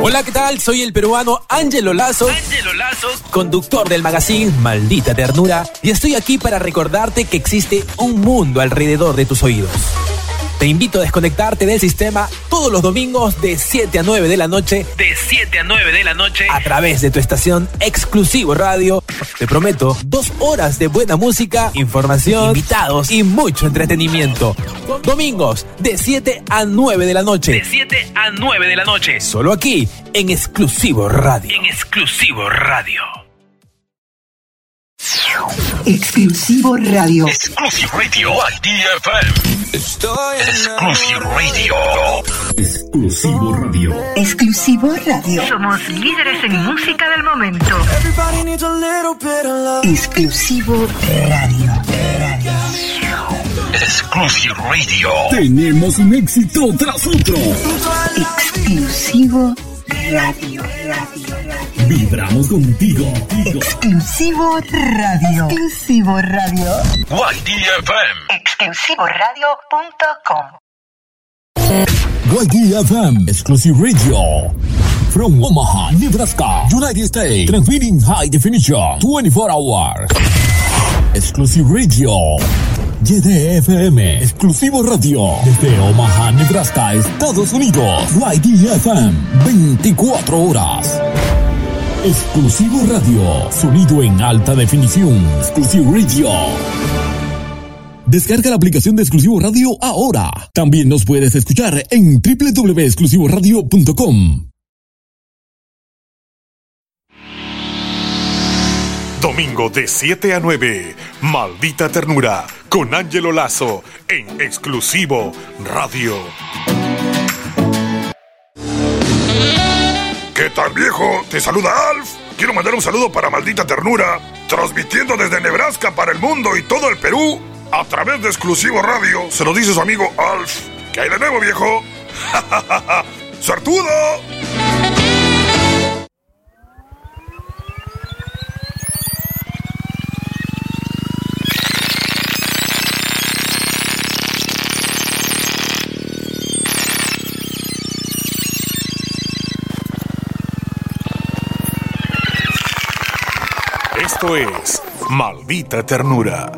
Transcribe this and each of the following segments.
Hola, ¿qué tal? Soy el peruano Ángelo Lazo. Ángelo Lazo. Conductor del magazine Maldita Ternura. Y estoy aquí para recordarte que existe un mundo alrededor de tus oídos. Te invito a desconectarte del sistema todos los domingos de 7 a 9 de la noche. De 7 a 9 de la noche. A través de tu estación Exclusivo Radio. Te prometo dos horas de buena música, información, invitados y mucho entretenimiento. Domingos de 7 a 9 de la noche. De 7 a 9 de la noche. Solo aquí en Exclusivo Radio. En Exclusivo Radio. Exclusivo Radio. Exclusive Radio IDFM. Exclusive Radio. Exclusivo Radio. Exclusivo Radio. Somos líderes en música del momento. Exclusivo Radio. Radio. Exclusive Radio. Tenemos un éxito tras otro. Exclusivo Radio. Radio. Radio. Vibramos contigo. Exclusivo Radio. Exclusivo Radio. YDFM. Exclusivoradio.com. YDFM Exclusive Radio. From Omaha, Nebraska, United States. Transmitting high definition 24 hours. Exclusive Radio. YDFM Exclusivo Radio. Desde Omaha, Nebraska, Estados Unidos. YDFM 24 horas. Exclusivo Radio. Sonido en alta definición. Exclusivo Radio. Descarga la aplicación de Exclusivo Radio ahora. También nos puedes escuchar en www.exclusivoradio.com. Domingo de 7 a 9, Maldita Ternura, con Ángelo Lazo, en exclusivo Radio. ¿Qué tal viejo? Te saluda Alf. Quiero mandar un saludo para Maldita Ternura, transmitiendo desde Nebraska para el mundo y todo el Perú, a través de exclusivo radio. Se lo dice su amigo Alf. ¿Qué hay de nuevo viejo? ¡Sartudo! Esto es Maldita Ternura.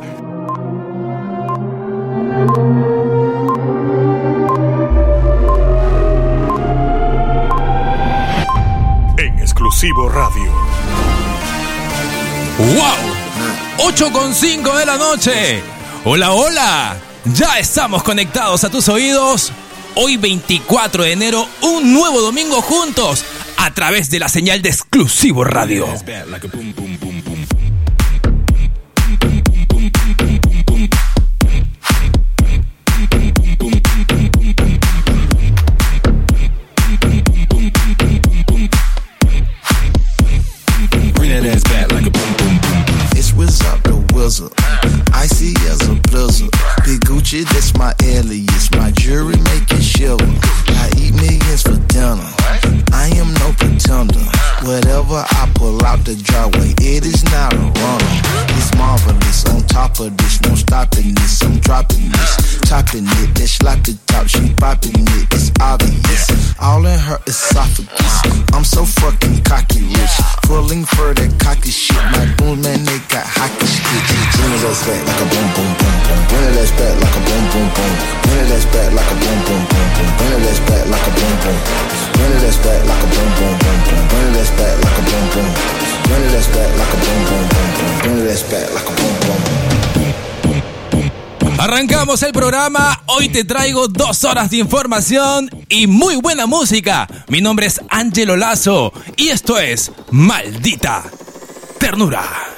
En exclusivo radio. ¡Wow! 8 con 5 de la noche. Hola, hola. Ya estamos conectados a tus oídos. Hoy 24 de enero, un nuevo domingo juntos a través de la señal de exclusivo radio. Arrancamos el programa, hoy te traigo dos horas de información y muy buena música. Mi nombre es Angelo Lazo y esto es Maldita Ternura.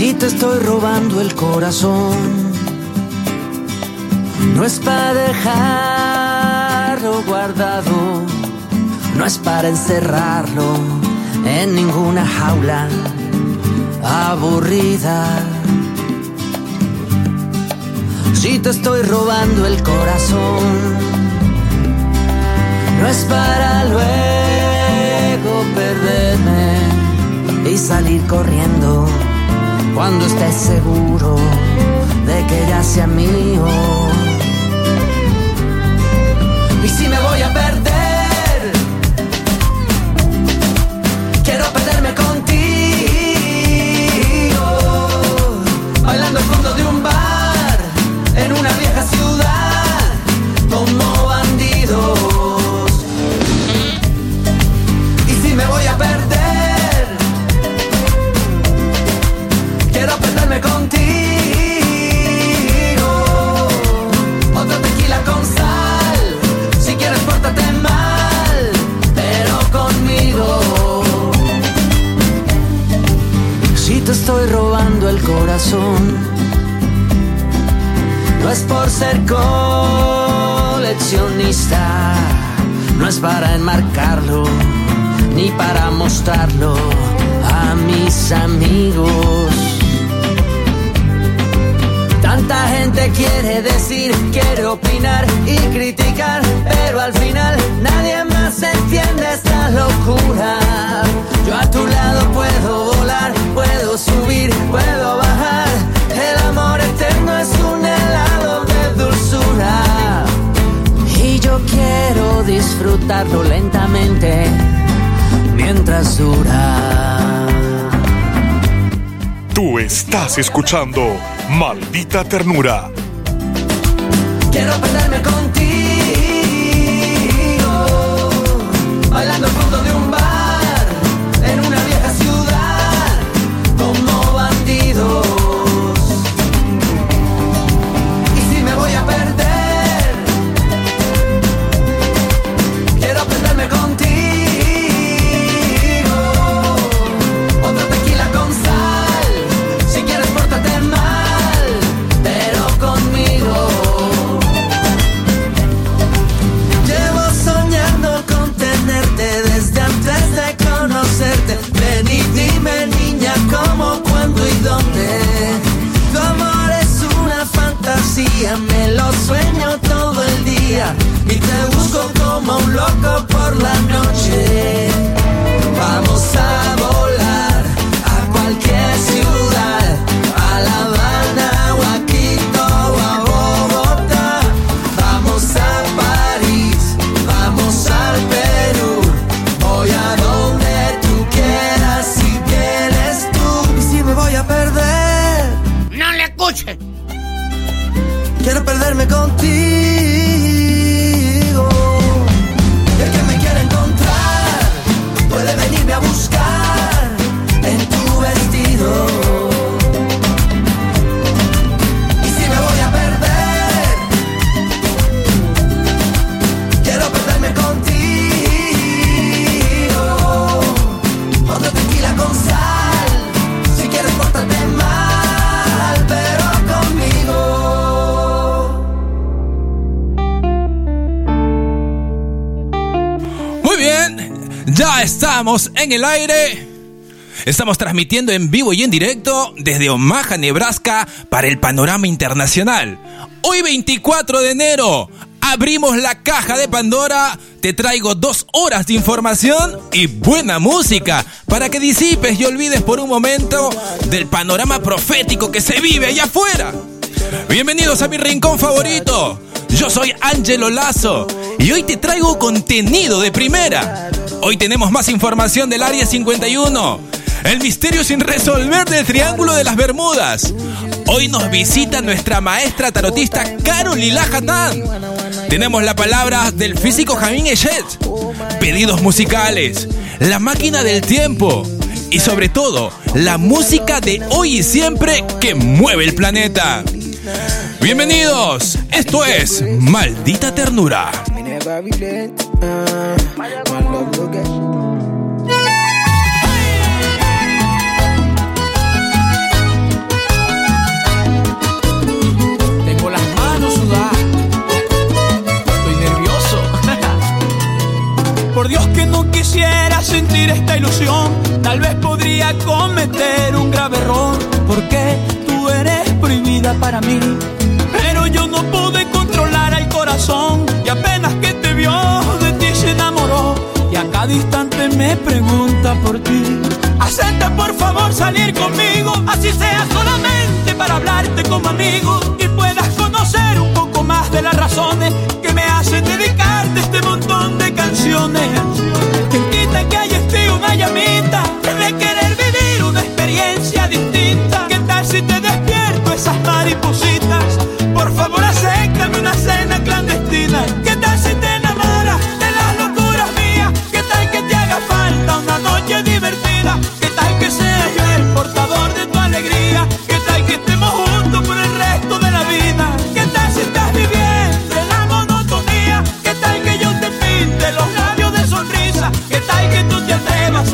Si te estoy robando el corazón, no es para dejarlo guardado, no es para encerrarlo en ninguna jaula aburrida. Si te estoy robando el corazón, no es para luego perderme y salir corriendo cuando estés seguro de que ya sea mío. Estoy robando el corazón, no es por ser coleccionista, no es para enmarcarlo, ni para mostrarlo a mis amigos. Tanta gente quiere decir, quiere opinar y criticar, pero al final nadie más entiende locura. Yo a tu lado puedo volar, puedo subir, puedo bajar. El amor eterno es un helado de dulzura. Y yo quiero disfrutarlo lentamente mientras dura. Tú estás escuchando Maldita Ternura. Quiero perderme contigo, bailando al estamos en el aire. Estamos transmitiendo en vivo y en directo desde Omaha, Nebraska, para el panorama internacional. Hoy 24 de enero, abrimos la caja de Pandora. Te traigo dos horas de información y buena música para que disipes y olvides por un momento del panorama profético que se vive allá afuera. Bienvenidos a mi rincón favorito. Yo soy Angelo Lazo y hoy te traigo contenido de primera. Hoy tenemos más información del Área 51. El misterio sin resolver del Triángulo de las Bermudas. Hoy nos visita nuestra maestra tarotista Carol Hatán. Tenemos la palabra del físico Jamín Echet. Pedidos musicales. La máquina del tiempo. Y sobre todo, la música de hoy y siempre que mueve el planeta. Bienvenidos, esto es Maldita Ternura. Tengo las manos sudadas. Estoy nervioso. Por Dios que no quisiera sentir esta ilusión. Tal vez podría cometer un grave error. Porque tú eres prohibida para mí. Pero yo no pude Y apenas que te vio, de ti se enamoró. Y a cada instante me pregunta por ti. Acepta por favor salir conmigo, así sea solo como amigo y puedas conocer un poco más de las razones que me hacen dedicarte este montón de canciones. Quien quita que haya este una llamita de querer vivir una experiencia distinta. ¿Qué tal si te despierto esas maripositas?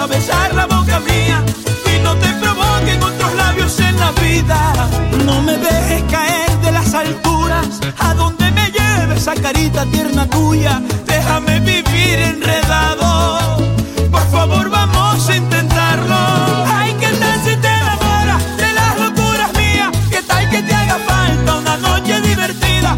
Besar la boca mía? Y no te provoquen otros labios en la vida. No me dejes caer de las alturas a donde me lleve esa carita tierna tuya. Déjame vivir enredado. Por favor, vamos a intentarlo. Ay, ¿qué tal si te enamoras de las locuras mías? ¿Qué tal que te haga falta una noche divertida?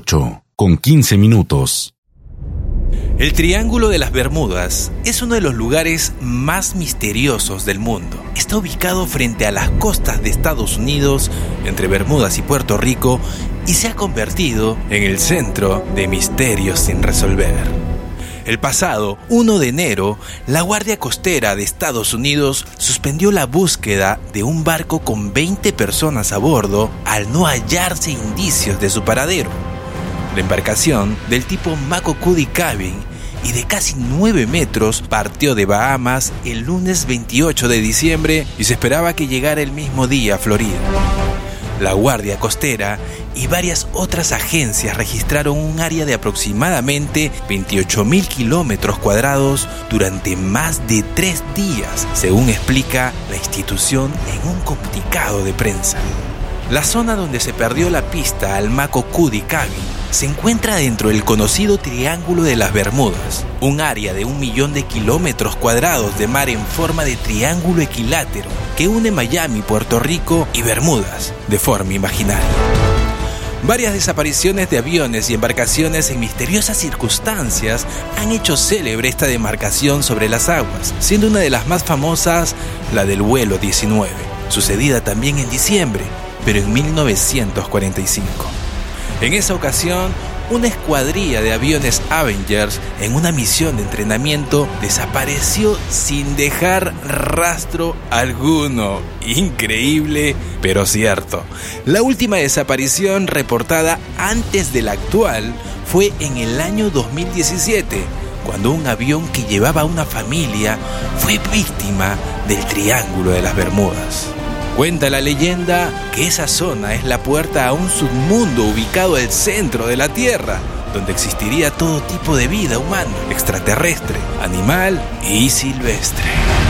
8 con 15 minutos. El Triángulo de las Bermudas es uno de los lugares más misteriosos del mundo. Está ubicado frente a las costas de Estados Unidos, entre Bermudas y Puerto Rico, y se ha convertido en el centro de misterios sin resolver. El pasado 1 de enero, la Guardia Costera de Estados Unidos suspendió la búsqueda de un barco con 20 personas a bordo al no hallarse indicios de su paradero. La embarcación, del tipo Mako Cudi Cabin y de casi 9 metros, partió de Bahamas el lunes 28 de diciembre y se esperaba que llegara el mismo día a Florida. La Guardia Costera y varias otras agencias registraron un área de aproximadamente 28.000 kilómetros cuadrados durante más de tres días, según explica la institución en un comunicado de prensa. La zona donde se perdió la pista al Mako Cudi Cabin se encuentra dentro del conocido Triángulo de las Bermudas, un área de un millón de kilómetros cuadrados de mar en forma de triángulo equilátero que une Miami, Puerto Rico y Bermudas de forma imaginaria. Varias desapariciones de aviones y embarcaciones en misteriosas circunstancias han hecho célebre esta demarcación sobre las aguas, siendo una de las más famosas la del vuelo 19, sucedida también en diciembre, pero en 1945. En esa ocasión, una escuadrilla de aviones Avengers en una misión de entrenamiento desapareció sin dejar rastro alguno. Increíble, pero cierto. La última desaparición reportada antes de la actual fue en el año 2017, cuando un avión que llevaba a una familia fue víctima del Triángulo de las Bermudas. Cuenta la leyenda que esa zona es la puerta a un submundo ubicado al centro de la Tierra, donde existiría todo tipo de vida humana, extraterrestre, animal y silvestre.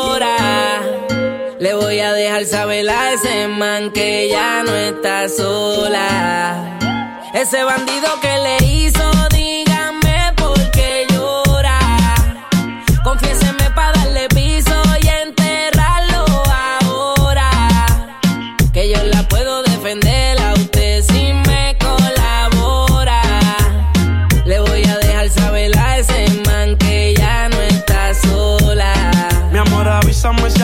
Le voy a dejar saber a ese man que ya no está sola. Ese bandido que le hizo, dígame por qué llora. Confiéseme para darle piso y enterrarlo ahora. Que yo la puedo defender a usted si me colabora. Le voy a dejar saber a ese man que ya no está sola. Mi amor, avísame si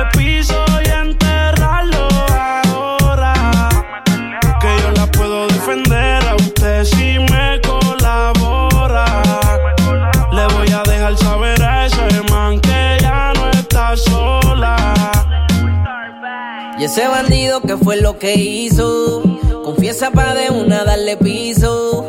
Darle piso y enterrarlo ahora. Que yo la puedo defender a usted si me colabora. Le voy a dejar saber a ese man que ya no está sola. Y ese bandido que fue lo que hizo, confiesa pa' de una darle piso.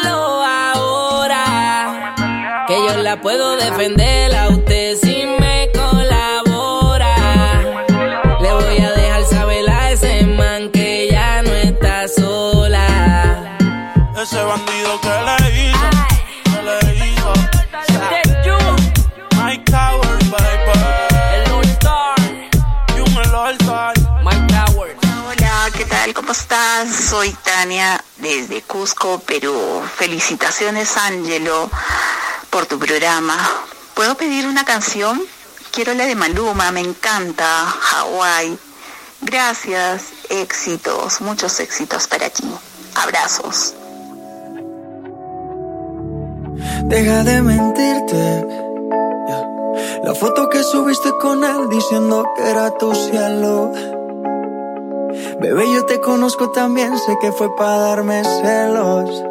la puedo defender a usted si me colabora. Le voy a dejar saber a ese man que ya no está sola. Ese bandido que le hizo, que le hizo. Mike Towers, baby. El All Star. Y un el All Star. Mike Towers. Hola, ¿qué tal? ¿Cómo estás? Soy Tania desde Cusco, Perú. Felicitaciones, Angelo, por tu programa. ¿Puedo pedir una canción? Quiero la de Maluma, me encanta. Hawái. Gracias, éxitos, muchos éxitos para ti. Abrazos. Deja de mentirte. La foto que subiste con él diciendo que era tu cielo. Bebé, yo te conozco también, sé que fue para darme celos.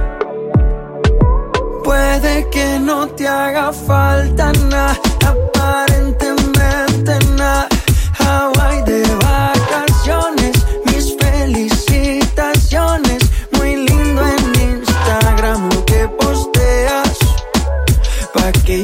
Puede que no te haga falta nada, aparentemente nada. Hawaii de vacaciones, mis felicitaciones. Muy lindo en Instagram lo que posteas, pa' que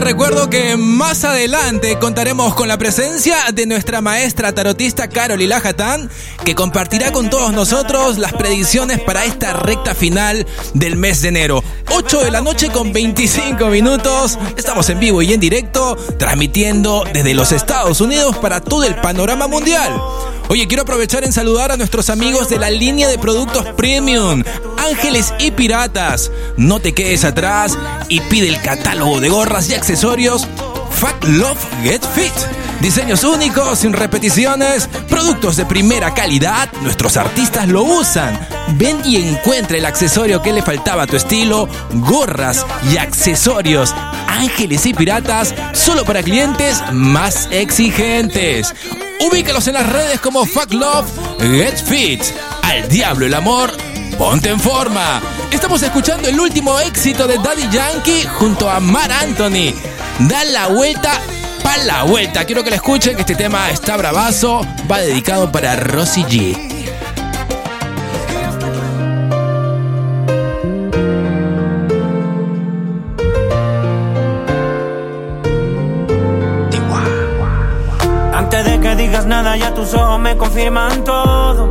Recuerdo que más adelante contaremos con la presencia de nuestra maestra tarotista Carolina Hatán, que compartirá con todos nosotros las predicciones para esta recta final del mes de enero. 8 de la noche con 25 minutos. Estamos en vivo y en directo, transmitiendo desde los Estados Unidos para todo el panorama mundial. Oye, quiero aprovechar en saludar a nuestros amigos de la línea de productos premium, Ángeles y Piratas. No te quedes atrás y pide el catálogo de gorras y accesorios Fat Love Get Fit. Diseños únicos, sin repeticiones, productos de primera calidad, nuestros artistas lo usan. Ven y encuentra el accesorio que le faltaba a tu estilo, gorras y accesorios. Ángeles y Piratas, solo para clientes más exigentes. Ubícalos en las redes como Fuck Love Get Fit. Al diablo el amor, ponte en forma. Estamos escuchando el último éxito de Daddy Yankee junto a Mar Anthony. Da la vuelta pa' la vuelta. Quiero que la escuchen, que este tema está bravazo. Va dedicado para Rosy G. Antes de que digas nada, ya tus ojos me confirman todo.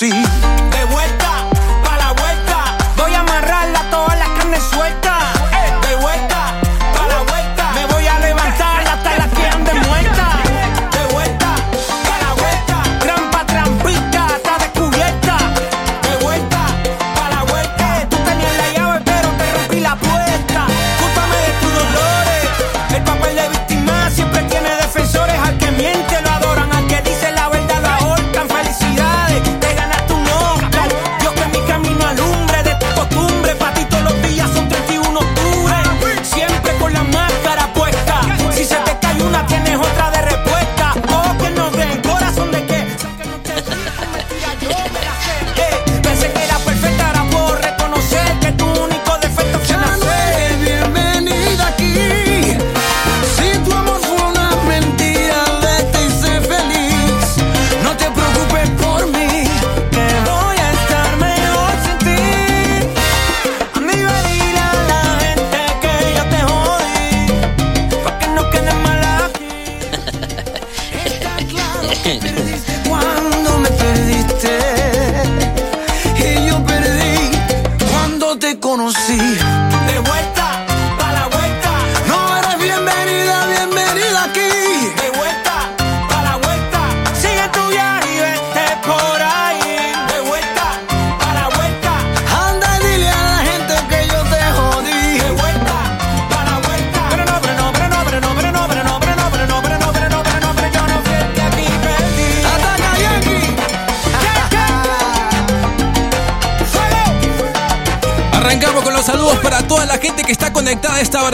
see.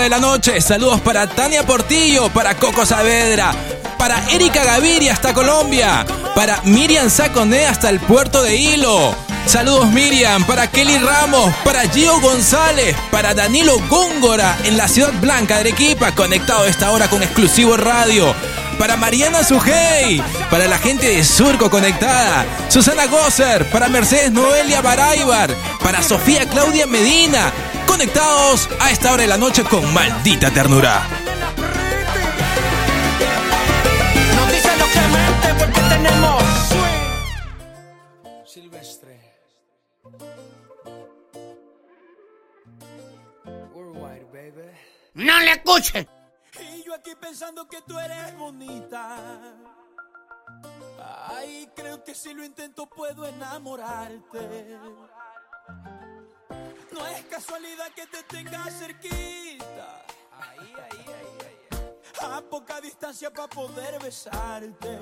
De la noche. Saludos para Tania Portillo, para Coco Saavedra, para Erika Gaviria hasta Colombia, para Miriam Saconé hasta el puerto de Hilo. Saludos Miriam, para Kelly Ramos, para Gio González, para Danilo Góngora en la Ciudad Blanca de Arequipa, conectado esta hora con exclusivo radio. Para Mariana Sujei, para la gente de Surco conectada, Susana Gosser, para Mercedes Noelia Baraybar, para Sofía Claudia Medina, conectados a esta hora de la noche con maldita ternura. Silvestre. Worldwide, baby. No le escuchen. Y yo aquí pensando que tú eres bonita. Ay, creo que si lo intento puedo enamorarte. No es casualidad que te tenga cerquita. Ahí, ahí. A poca distancia para poder besarte.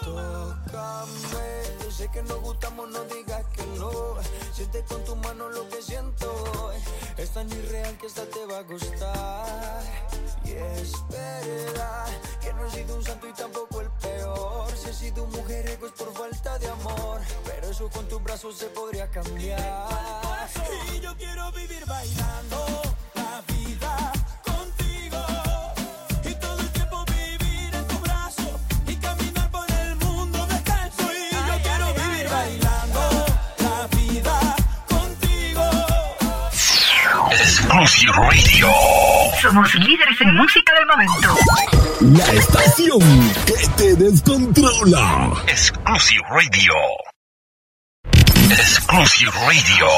Tócame, sé que nos gustamos, no digas que no. Siente con tu mano lo que siento. Es tan irreal que esta te va a gustar. Y es verdad que no he sido un santo y tampoco el peor. Si he sido un mujeriego es por falta de amor. Pero eso con tus brazos se podría cambiar. Y yo quiero vivir bailando Exclusive Radio. Somos líderes en música del momento. La estación que te descontrola. Exclusive Radio. Exclusive Radio.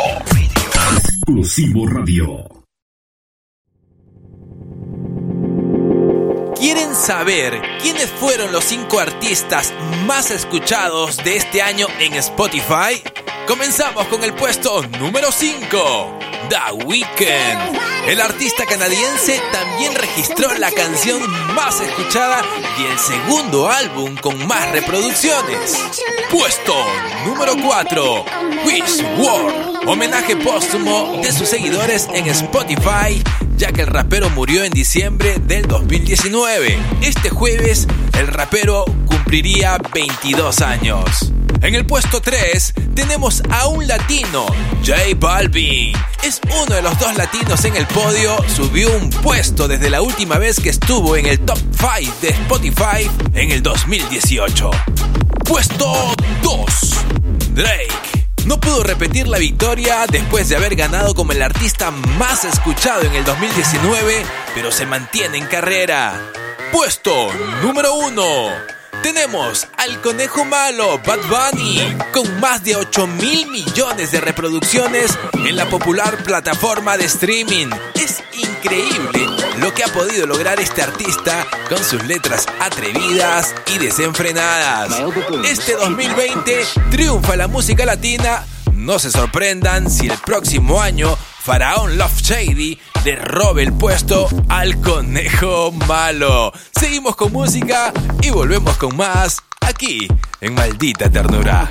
Exclusivo Radio. ¿Quieren saber quiénes fueron los cinco artistas más escuchados de este año en Spotify? Comenzamos con el puesto número 5, The Weeknd. El artista canadiense también registró la canción más escuchada y el segundo álbum con más reproducciones. Puesto número 4, Wish World. Homenaje póstumo de sus seguidores en Spotify, ya que el rapero murió en diciembre del 2019. Este jueves, el rapero cumpliría 22 años. En el puesto 3 tenemos a un latino, J Balvin. Es uno de los dos latinos en el podio, subió un puesto desde la última vez que estuvo en el top 5 de Spotify en el 2018. Puesto 2, Drake. No pudo repetir la victoria después de haber ganado como el artista más escuchado en el 2019, pero se mantiene en carrera. Puesto número 1. Tenemos al conejo malo Bad Bunny con más de 8 mil millones de reproducciones en la popular plataforma de streaming. Es increíble lo que ha podido lograr este artista con sus letras atrevidas y desenfrenadas. Este 2020 triunfa la música latina. No se sorprendan si el próximo año Faraón Love Shady le robe el puesto al conejo malo. Seguimos con música y volvemos con más aquí en Maldita Ternura.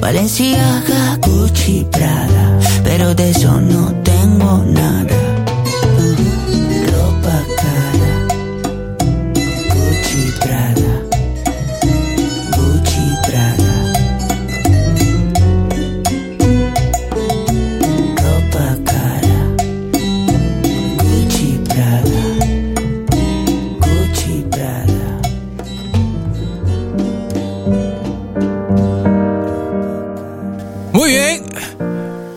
Valenciaga, Gucci, Prada. Pero de eso no tengo nada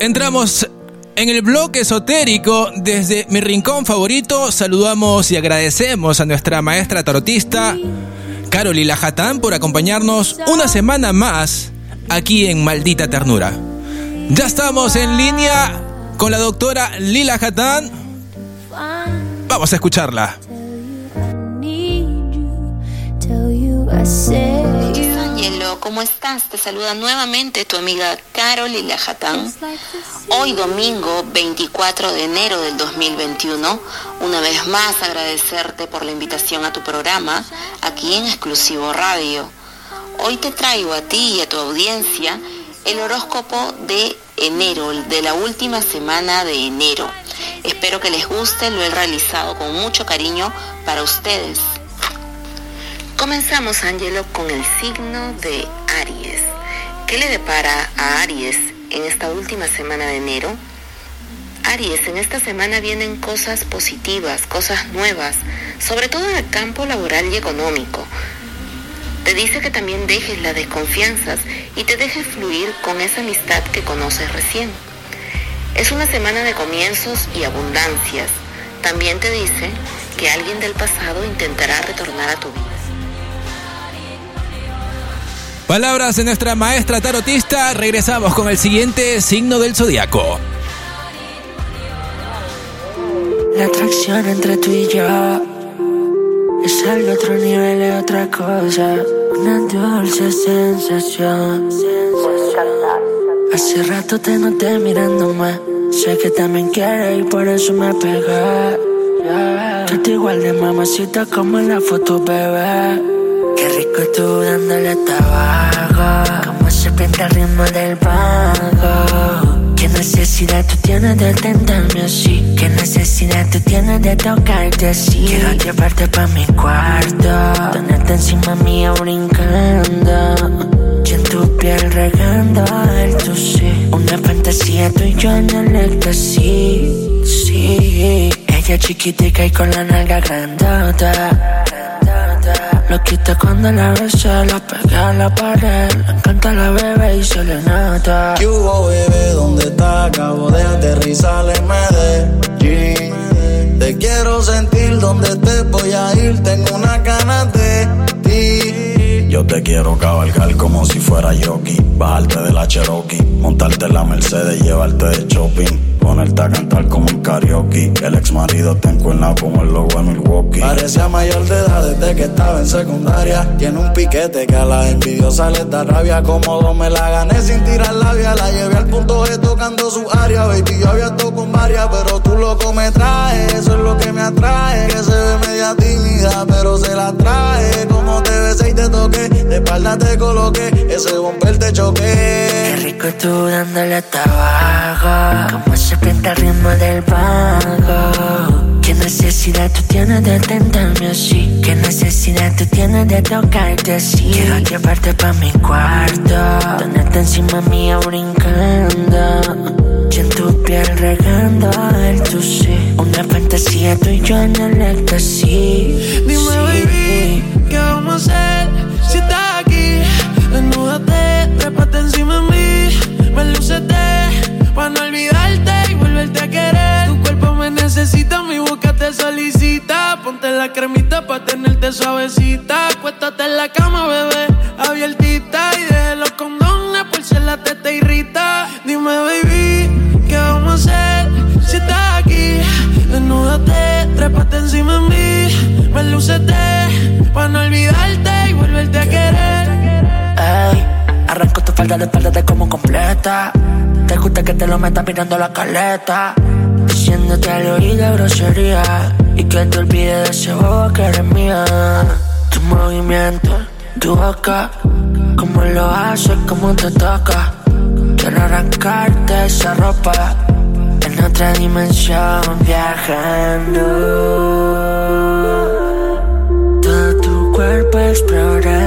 Entramos en el bloque esotérico desde mi rincón favorito. Saludamos y agradecemos a nuestra maestra tarotista Carolina Jatán por acompañarnos una semana más aquí en Maldita Ternura. Ya estamos en línea con la doctora Lila Jatán. Vamos a escucharla. Angelo, ¿cómo estás? Te saluda nuevamente tu amiga Carolina Jatán. Hoy domingo 24 de enero del 2021, una vez más agradecerte por la invitación a tu programa aquí en Exclusivo Radio. Hoy te traigo a ti y a tu audiencia el horóscopo de enero, de la última semana de enero. Espero que les guste, lo he realizado con mucho cariño para ustedes. Comenzamos, Angelo, con el signo de Aries. ¿Qué le depara a Aries en esta última semana de enero? Aries, en esta semana vienen cosas positivas, cosas nuevas, sobre todo en el campo laboral y económico. Te dice que también dejes las desconfianzas y te dejes fluir con esa amistad que conoces recién. Es una semana de comienzos y abundancias. También te dice que alguien del pasado intentará retornar a tu vida. Palabras de nuestra maestra tarotista. Regresamos con el siguiente signo del zodiaco. La atracción entre tú y yo es al otro nivel de otra cosa. Una dulce sensación. Hace rato te noté mirándome. Sé que también quieres y por eso me pegué. Yo te igual de mamacita como en la foto, bebé. Rico tú dándole tabaco. Como se pinta el ritmo del vago. Qué necesidad tú tienes de tentarme así. Qué necesidad tú tienes de tocarte así. Quiero llevarte pa' mi cuarto. Tenerte encima mía brincando. Y en tu piel regando el tu. Una fantasía tú y yo en el éxtasis. Sí. Ella chiquitica y con la nalga grandota. Lo quita cuando la besa, la pega a la pared. Le encanta la bebé y se le nota. ¿Qué hubo, bebé? ¿Dónde está? Acabo de aterrizar en Medellín. Te quiero sentir donde te voy a ir. Tengo una ti. Yo te quiero cabalgar como si fuera jockey. Bajarte de la Cherokee. Montarte en la Mercedes llevarte de shopping. Ponerte a cantar como un karaoke. El ex marido te encuentra como el logo de Milwaukee. Parecía mayor de edad desde que estaba en secundaria. Tiene un piquete que a la envidiosa les da rabia. Cómodo me la gané sin tirar labia. La llevé al punto de tu atacando su área, baby. Yo había estado con varias, pero tú loco me traes. Eso es lo que me atrae. Que se ve media tímida, pero se la trae. Como te besé y te toqué, de espalda te coloqué. Ese bumper te choqué. Qué rico tú dándole tabaco. Como se pinta el ritmo del bajo. ¿Qué necesidad tú tienes de tentarme así? ¿Qué necesidad tú tienes de tocarte así? Quiero llevarte pa' mi cuarto, tenerte encima mía brincando. Y en tu piel regando el sí. Una fantasía tú y yo en el éxtasis. Dime, Sí. baby, ¿qué vamos a hacer Trépate encima de mí, me lucete, pa' no olvidarte y volverte a querer. Tu cuerpo me necesita, mi boca te solicita. Ponte la cremita pa' tenerte suavecita. Acuéstate en la cama, bebé, abiertita. Y deje los condones por si la teta irrita. Dime, baby, ¿qué vamos a hacer si estás aquí? Desnúdate, trépate encima de mí, me lucete, pa' no olvidarte y volverte a querer. Falda de espalda de como completa. Te gusta que te lo metas mirando la caleta. Diciéndote al oído grosería. Y que te olvides de ese bobo que eres mía. Tu movimiento, tu boca. Como lo haces, como te toca. Quiero arrancarte esa ropa. En otra dimensión viajando. Todo tu cuerpo explorando.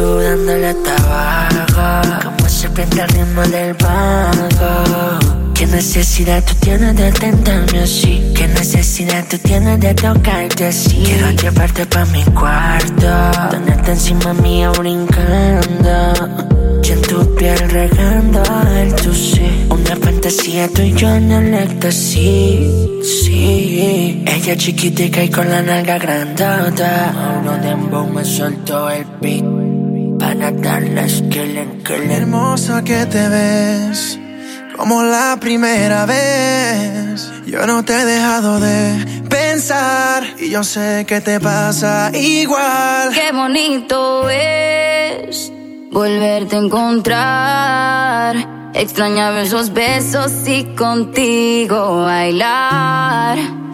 Tú dándole tabaco. Como se prende el ritmo del bajo. ¿Qué necesidad tú tienes de tentarme así? ¿Qué necesidad tú tienes de tocarte así? Quiero llevarte pa' mi cuarto, tenerte encima mía brincando. Y en tu piel regando el tu. Una fantasía tú y yo en el éxtasis. Sí, ella chiquitica y con la nalga grandota. Uno de dembow me soltó el beat. Killing. Hermosa que te ves, como la primera vez. Yo no te he dejado de pensar y yo sé que te pasa igual. Qué bonito es volverte a encontrar. Extrañaba esos besos y contigo bailar.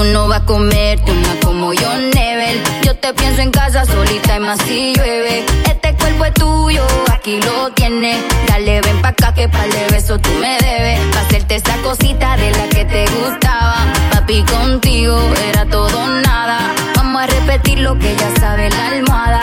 Tú no vas a comerte una como yo, Nebel. Yo te pienso en casa solita y más si llueve. Este cuerpo es tuyo, aquí lo tienes. Dale, ven pa' acá que pa'l de beso tú me debes. Pa' hacerte esa cosita de la que te gustaba. Papi, contigo era todo nada. Vamos a repetir lo que ya sabe la almohada.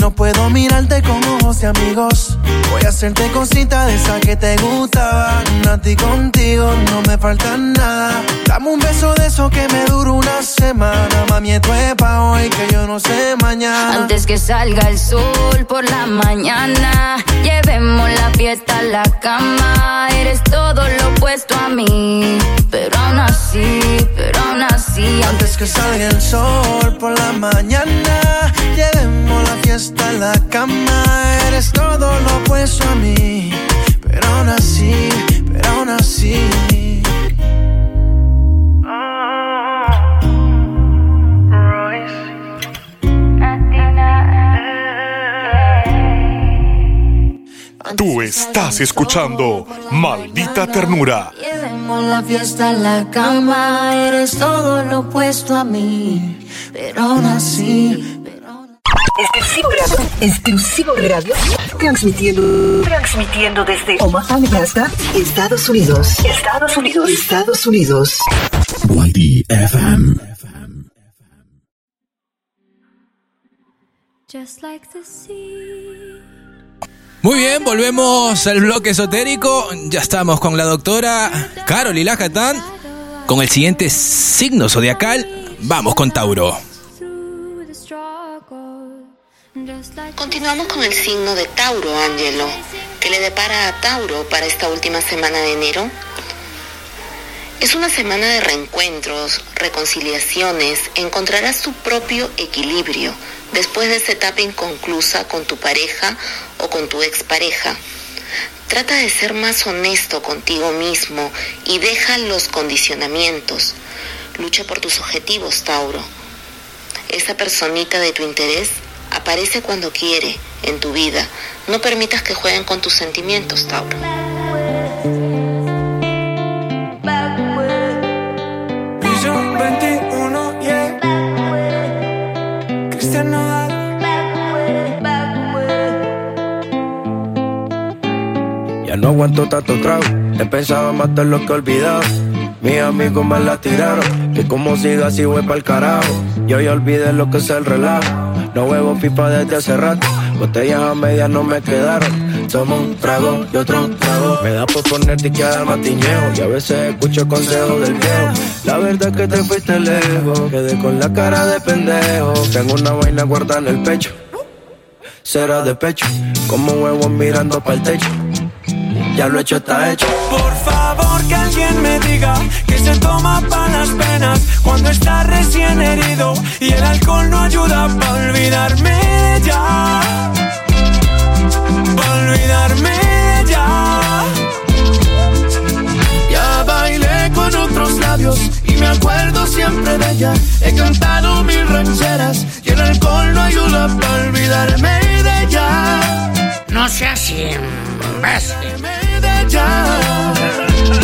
No puedo mirarte con ojos de amigos. Voy a hacerte cosita de esa que te gustaban. A ti contigo no me falta nada. Dame un beso de eso que me dura una semana. Mami, esto es pa' hoy que yo no sé mañana. Antes que salga el sol por la mañana, llevemos la fiesta a la cama. Eres todo lo opuesto a mí, pero aún así, pero aún así. Antes que salga el sol por la mañana, llevemos la fiesta fiesta, la cama, eres todo lo opuesto a mí. Pero aún así, pero aún así. Tú estás escuchando Maldita Ternura. Llevemos la fiesta a la cama, eres todo lo opuesto a mí. Pero aún así, Exclusivo Radio. Exclusivo Radio. Transmitiendo. Transmitiendo desde Omaha, Nebraska, Estados Unidos. Estados Unidos. Estados Unidos. YDFM. Just like the sea. Muy bien, volvemos al bloque esotérico. Ya estamos con la doctora Carol Lajatán con el siguiente signo zodiacal. Vamos con Tauro. Continuamos con el signo de Tauro, Angelo. ¿Qué le depara a Tauro para esta última semana de enero? Es una semana de reencuentros, reconciliaciones, encontrarás tu propio equilibrio después de esta etapa inconclusa con tu pareja o con tu expareja. Trata de ser más honesto contigo mismo y deja los condicionamientos. Lucha por tus objetivos, Tauro. Esa personita de tu interés aparece cuando quiere en tu vida. No permitas que jueguen con tus sentimientos, Tauro. Piso 21, yeah. Cristian Nodal. Ya no aguanto tanto trago. He pensado en matar lo que he olvidado. Mis amigos me la tiraron. Que como siga así voy pa'l carajo. Yo ya olvidé lo que es el relajo. No huevo pipa desde hace rato. Botellas a medias no me quedaron. Tomo un trago y otro trago. Me da por ponerte y quedar matiñeo. Y a veces escucho consejos del viejo. La verdad es que te fuiste lejos. Quedé con la cara de pendejo. Tengo una vaina guardada en el pecho. Será de pecho. Como huevos mirando para el techo. Ya lo hecho está hecho. Por favor que alguien me diga que se toma para las penas cuando está recién herido y el alcohol no ayuda para olvidarme de ya. Para olvidarme de ya. Ya bailé con otros labios y me acuerdo siempre de ella. He cantado mil rancheras y el alcohol no ayuda para olvidarme de ella. No seas imbécil. de ya.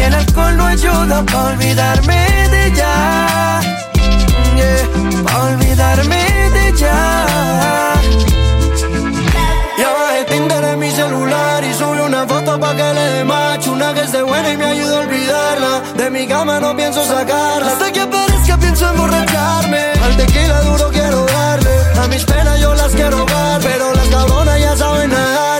y el alcohol no ayuda para olvidarme de ella. Yeah, para olvidarme de ella. Ya bajé Tinder en mi celular y subí una foto pa' que le dé macho Una que esté buena y me ayuda a olvidarla. De mi cama no pienso sacarla. Hasta que aparezca pienso emborracharme. Al tequila duro quiero darle. A mis penas yo las quiero dar Pero las cabronas ya saben nadar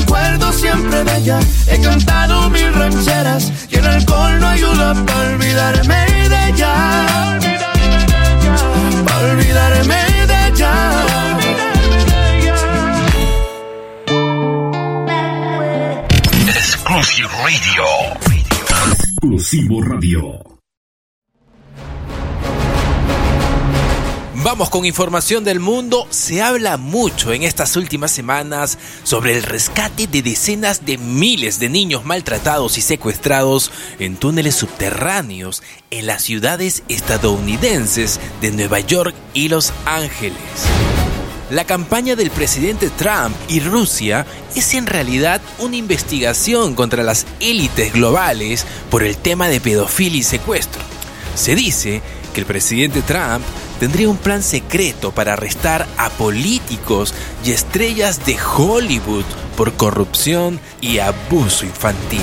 acuerdo siempre de ella. He cantado mil rancheras y el alcohol no ayuda para olvidarme de ella. Para olvidarme de ella. Exclusive Radio. Exclusivo Radio. Vamos con información del mundo. Se habla mucho en estas últimas semanas sobre el rescate de decenas de miles de niños maltratados y secuestrados en túneles subterráneos en las ciudades estadounidenses de Nueva York y Los Ángeles. La campaña del presidente Trump y Rusia es en realidad una investigación contra las élites globales por el tema de pedofilia y secuestro. Se dice que el presidente Trump tendría un plan secreto para arrestar a políticos y estrellas de Hollywood por corrupción y abuso infantil.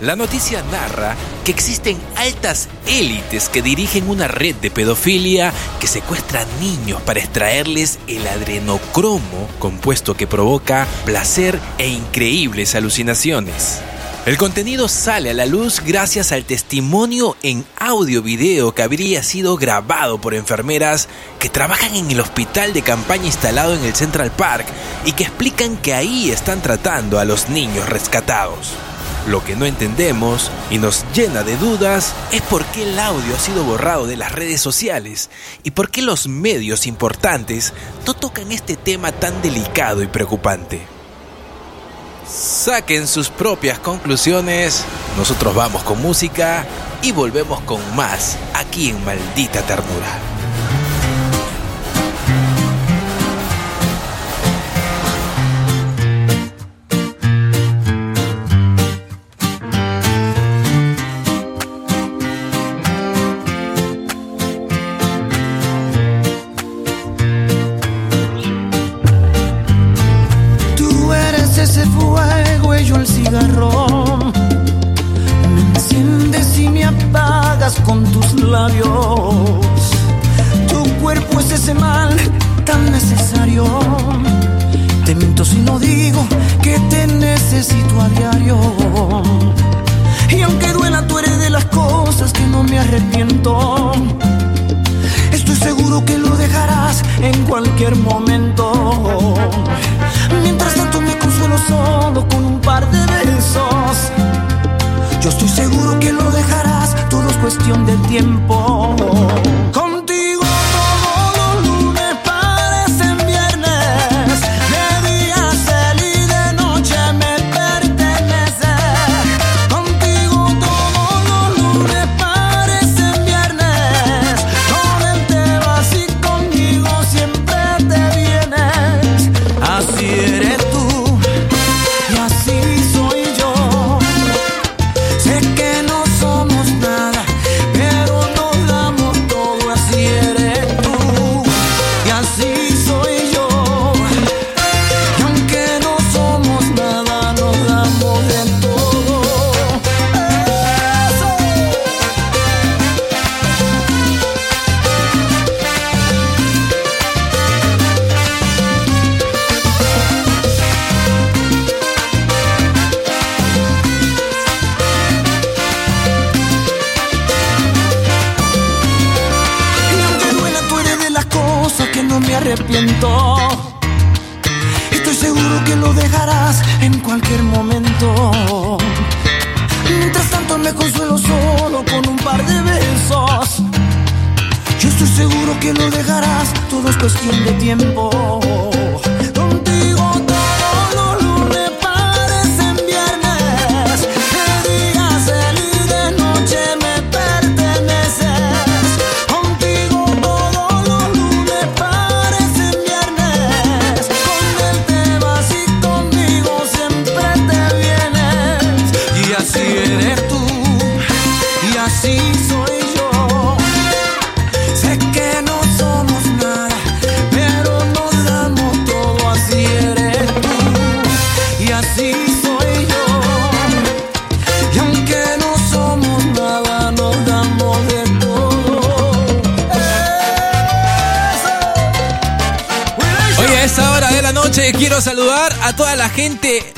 La noticia narra que existen altas élites que dirigen una red de pedofilia que secuestra niños para extraerles el adrenocromo, compuesto que provoca placer e increíbles alucinaciones. El contenido sale a la luz gracias al testimonio en audio-video que habría sido grabado por enfermeras que trabajan en el hospital de campaña instalado en el Central Park y que explican que ahí están tratando a los niños rescatados. Lo que no entendemos y nos llena de dudas es por qué el audio ha sido borrado de las redes sociales y por qué los medios importantes no tocan este tema tan delicado y preocupante. Saquen sus propias conclusiones, nosotros vamos con música y volvemos con más aquí en Maldita Ternura. Seguro que lo dejarás, todo es cuestión de tiempo. Toda la gente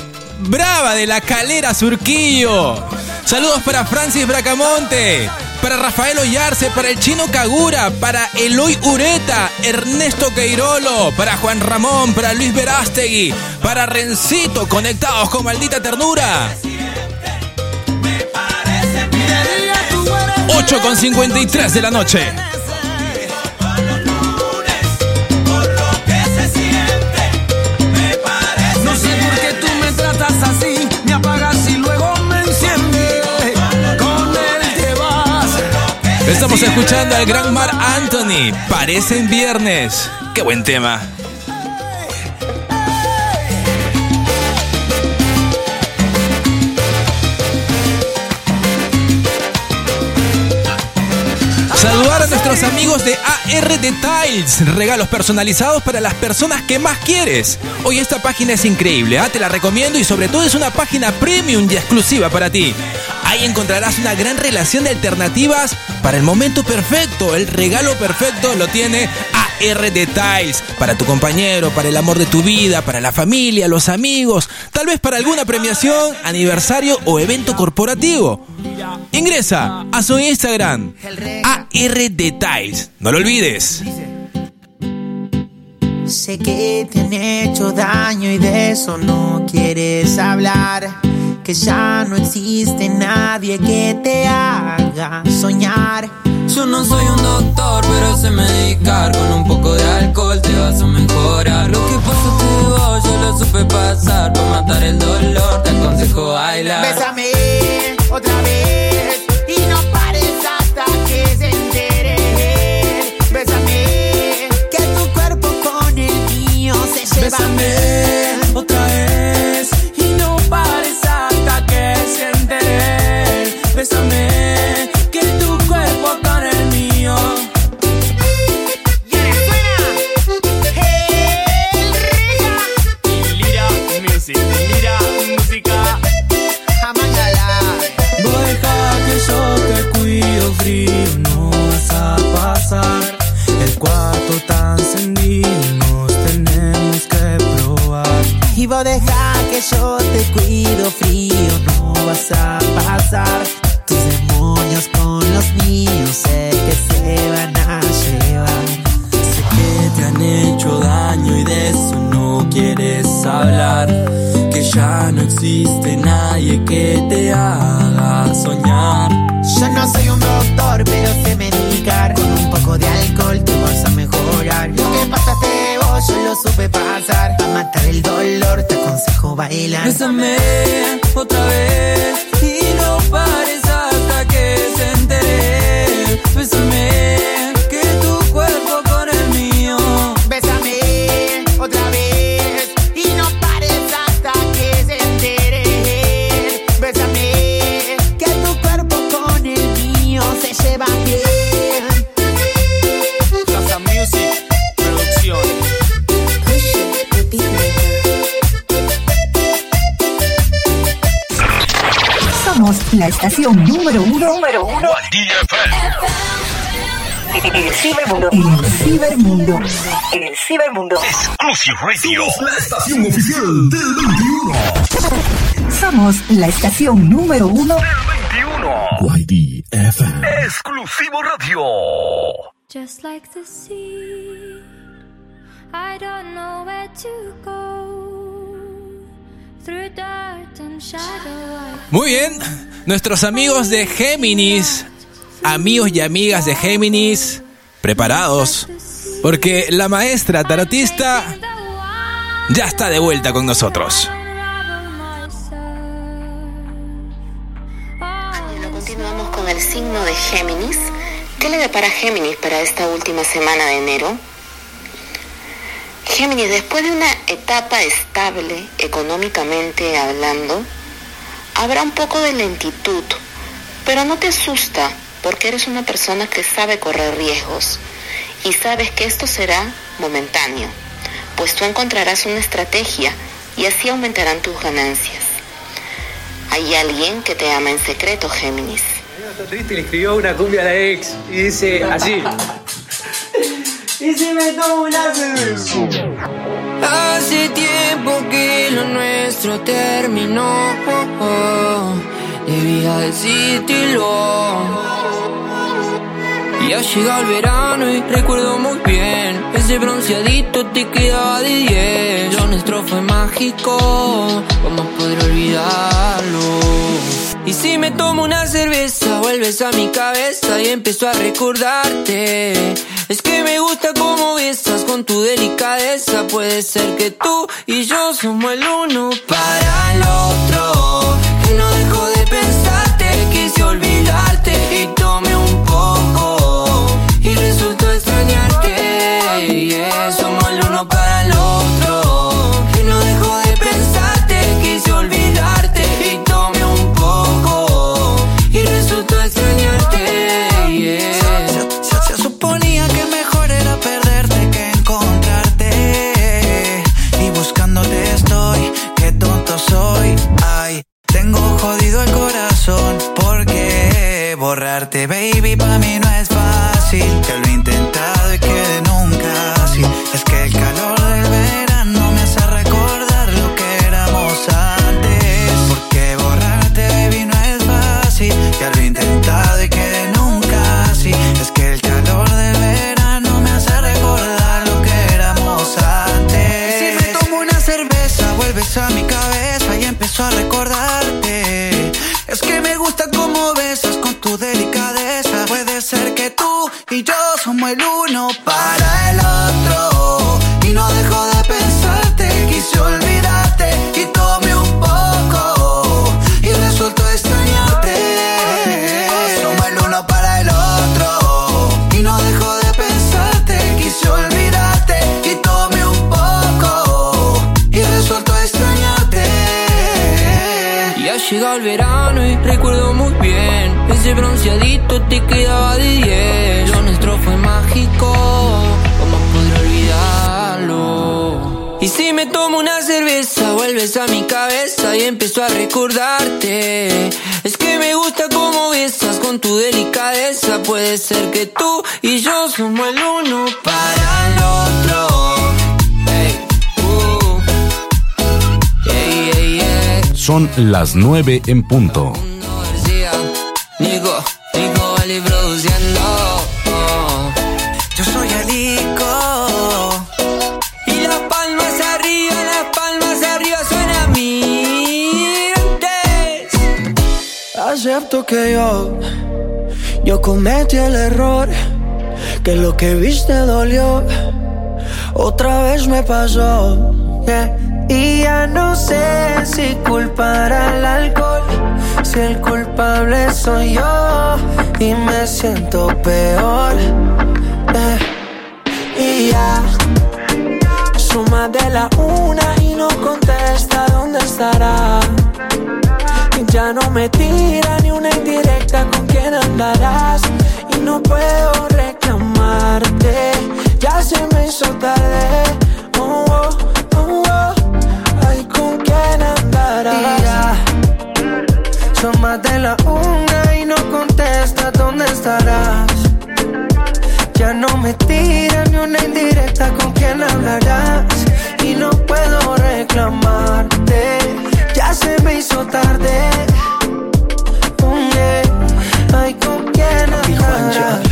brava de la calera Surquillo. Saludos para Francis Bracamonte, para Rafael Ollarse, para el chino Kagura, para Eloy Ureta, Ernesto Queirolo, para Juan Ramón, para Luis Verástegui, para Rencito, conectados con maldita ternura. 8 con 53 de la noche. Estamos escuchando al gran Mar Anthony. Parecen viernes. Qué buen tema. Saludar a nuestros amigos de AR Details, regalos personalizados para las personas que más quieres. Hoy esta página es increíble, ¿ah? te la recomiendo y sobre todo es una página premium y exclusiva para ti. Ahí encontrarás una gran relación de alternativas para el momento perfecto. El regalo perfecto lo tiene AR Details. Para tu compañero, para el amor de tu vida, para la familia, los amigos, tal vez para alguna premiación, aniversario o evento corporativo. Ingresa a su Instagram, AR Details. No lo olvides. Sé que te han hecho daño y de eso no quieres hablar. Que ya no existe nadie que te haga soñar. Yo no soy un doctor, pero sé medicar. Con un poco de alcohol te vas a mejorar. Lo que pasó te vos, yo lo supe pasar. Para matar el dolor, te aconsejo bailar. Bésame otra vez y no pares hasta que se entere. Bésame, que tu cuerpo con el mío se lleva. Bésame otra pasar. El cuarto tan encendido, nos tenemos que probar. Y vos deja que yo te cuido frío, no vas a pasar tus demonios con los míos, sé que se van a llevar. Sé que te han hecho daño y de eso no quieres hablar. Que ya no existe nadie que te haga soñar. Yo no soy un doctor, pero sé Con un poco de alcohol te vas a mejorar. Lo que pasaste vos, yo lo supe pasar. Para matar el dolor, te aconsejo bailar. Bésame otra vez y no pares hasta que se entere. Bésame, la estación número uno, número uno el cibermundo. El cibermundo. El cibermundo. Exclusive Radio. La estación oficial del 21. Somos la estación número uno. 21. YD FM. Exclusivo Radio. Just like the sea, I don't know where to go. Muy bien, nuestros amigos de Géminis, amigos y amigas de Géminis, preparados, porque la maestra tarotista ya está de vuelta con nosotros. Continuamos con el signo de Géminis. ¿Qué le depara Géminis para esta última semana de enero? Géminis, después de una etapa estable económicamente hablando, habrá un poco de lentitud, pero no te asusta porque eres una persona que sabe correr riesgos y sabes que esto será momentáneo, pues tú encontrarás una estrategia y así aumentarán tus ganancias. Hay alguien que te ama en secreto, Géminis. Está triste le escribió una cumbia a la ex y dice así. Y si me tomo una cerveza. Hace tiempo que lo nuestro terminó. Debía decírtelo. Ya llega el verano y recuerdo muy bien. Ese bronceadito te quedaba de 10. Lo nuestro fue mágico. ¿Cómo poder olvidarlo? Y si me tomo una cerveza, vuelves a mi cabeza y empiezo a recordarte. Es que me gusta cómo besas con tu delicadeza. Puede ser que tú y yo somos el uno para el otro. Que no dejo de pensarte, quise olvidarte y tomé un borrarte, baby, para mí no es fácil. Que somos el uno para el otro. Y no dejo de pensarte, quise olvidarte y tomé un poco. Y resultó extrañarte. Somos el uno para el otro. Y no dejo de pensarte, quise olvidarte y tomé un poco. Y resultó extrañarte. Ya llega el verano y recuerdo muy bien Ese bronceadito te quedaba de 10 Tomo una cerveza Vuelves a mi cabeza y empiezo a recordarte. Es que me gusta cómo besas con tu delicadeza. Puede ser que tú y yo somos el uno para el otro. Uh. Son las 9 en punto. García, Nico, Nico Acepto que yo, yo cometí el error, que lo que viste dolió, otra vez me pasó. yeah. Y ya no sé si culpar al alcohol, si el culpable soy yo y me siento peor. yeah. Y ya suma de la una y no contesta dónde estará. Ya no me tira ni una indirecta con quién andarás. Y no puedo reclamarte, ya se me hizo tarde. Oh, oh, oh, oh. Ay, con quién andarás. Ya, son más de la una y no contesta dónde estarás. Ya no me tira ni una indirecta con quién hablarás. Y no puedo reclamarte, ya se me hizo tarde. Mm, yeah. Ay, con quién.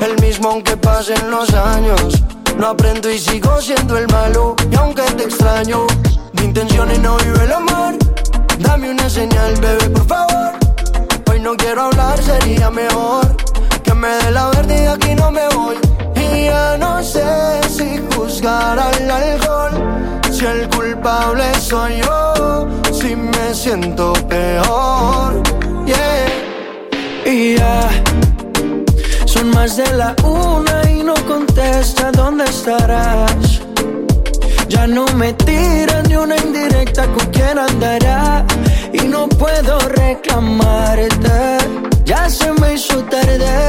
El mismo aunque pasen los años. No aprendo y sigo siendo el malo Y aunque te extraño Mi intención es no vivir el amor. Dame una señal, bebé, por favor. Hoy no quiero hablar, sería mejor Que me dé la verde aquí no me voy. Y ya no sé si juzgar al alcohol. Si el culpable soy yo Si me siento peor. Yeah. Y ya Son más de la una y no contesta dónde estarás Ya no me tiran ni una indirecta con quién andará Y no puedo reclamarte. Ya se me hizo tarde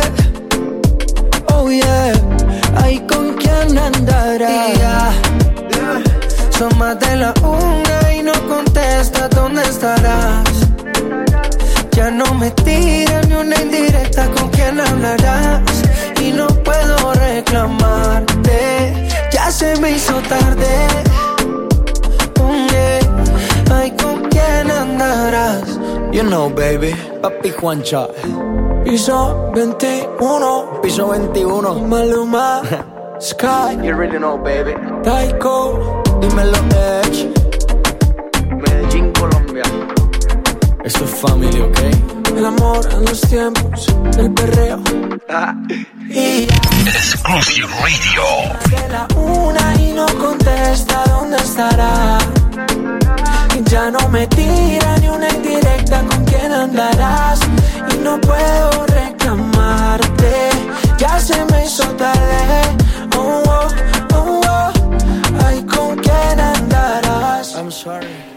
reclamarte Ya se me hizo tarde Mm, yeah. Ay, ¿con quién andarás? You know, baby, papi Juancha. Piso 21, piso 21. Maluma, Sky. You really know, baby. Taiko, dímelo, Edge. Medellín, Colombia. Eso es family, ¿ok? El amor en los tiempos del perreo. Y Exclusive Radio. de la una y no contesta dónde estará. Y ya no me tira ni una indirecta con quién andarás. Y no puedo reclamarte, ya se me hizo tarde. Oh, oh, oh, oh. Ay, con quién andarás. I'm sorry.